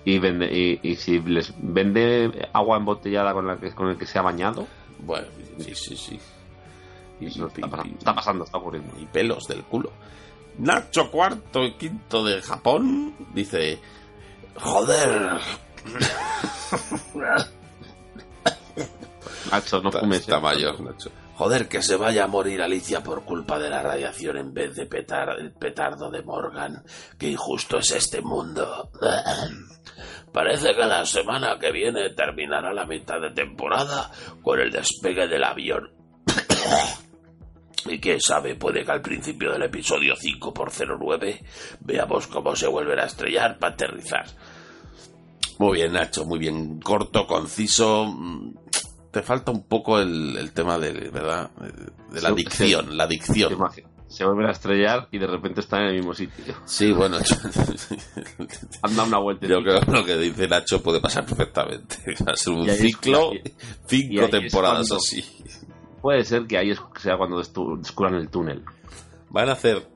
Y, vende, y, y si les vende agua embotellada con, la que, con el que se ha bañado, Bueno, sí, sí, sí. Y, está, pasando, está pasando, está ocurriendo. y pelos del culo. Nacho cuarto y quinto de Japón dice: Joder, Nacho, no fumes. está eh. mayor, Nacho. Joder, que se vaya a morir Alicia por culpa de la radiación en vez de petar el petardo de Morgan. Qué injusto es este mundo. Parece que la semana que viene terminará la mitad de temporada con el despegue del avión. Y quién sabe, puede que al principio del episodio 5 por 09 veamos cómo se vuelven a estrellar para aterrizar. Muy bien, Nacho, muy bien. Corto, conciso. mm, Te falta un poco el, el tema de, ¿verdad? De la Sí, dicción, la Te dicción. Se vuelven a estrellar y de repente están en el mismo sitio. Sí, bueno, yo, Han dado una vuelta. yo creo que lo que dice Nacho puede pasar perfectamente. Va a ser un es- ciclo, cinco temporadas así. Puede ser que ahí sea cuando descubran el túnel. Van a hacer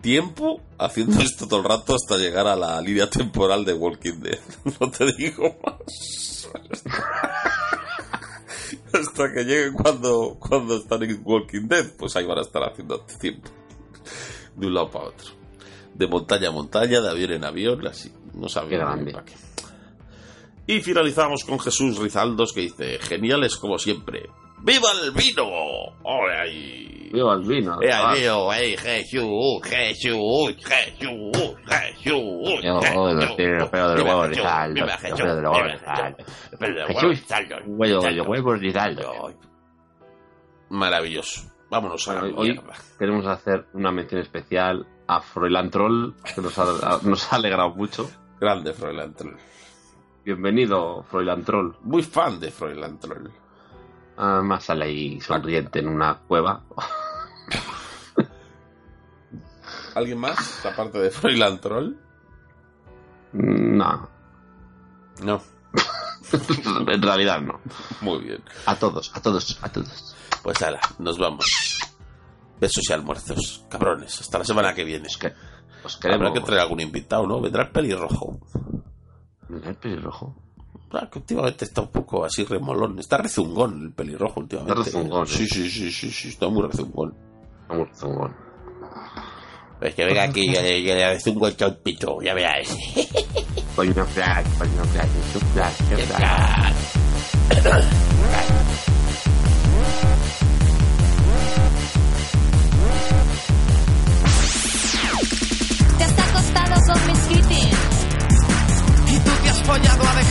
tiempo haciendo esto todo el rato hasta llegar a la línea temporal de Walking Dead. No te digo más. hasta que lleguen cuando, cuando están en Walking Dead, pues ahí van a estar haciendo tiempo. De un lado para otro. De montaña a montaña, de avión en avión, así. No sabía para qué. Y finalizamos con Jesús Rizaldos que dice, geniales como siempre. ¡Viva el vino! Viva el vino. ¡Eh, Ah, Dios, eh, Jesús, Jesús, Jesús, Jesús! Yo, Jesús. oh, los pelos de los Viva huevos Jesús, Rizaldo, viva los Jesús, pelos de los huevos viva Rizaldo. Jesús, de los huevos. Maravilloso. Vámonos a la hoy mierda. queremos hacer una mención especial a Froilán Troll, que nos ha, nos ha alegrado mucho. Grande Froilán Troll. Bienvenido, Froilán Troll. Muy fan de Froilán Troll. Además sale ahí sonriente en una cueva. ¿Alguien más? Aparte de Froilán Troll. No, No. en realidad no. Muy bien. A todos, a todos, a todos. Pues ala, nos vamos. Besos y almuerzos, cabrones. Hasta la semana que viene. Os, que, os Habrá queremos. que traer algún invitado, ¿no? Vendrá el pelirrojo. Mira el pelirrojo. Ah, que últimamente está un poco así remolón. Está rezungón el pelirrojo últimamente. Está rezungón, Sí, ¿eh? sí, sí, sí, sí, está muy rezungón. Vamos, zungón. Pues que venga aquí, yo le, le rezungo el chompito, ya flash, flash, es un flash, flash. Follado a de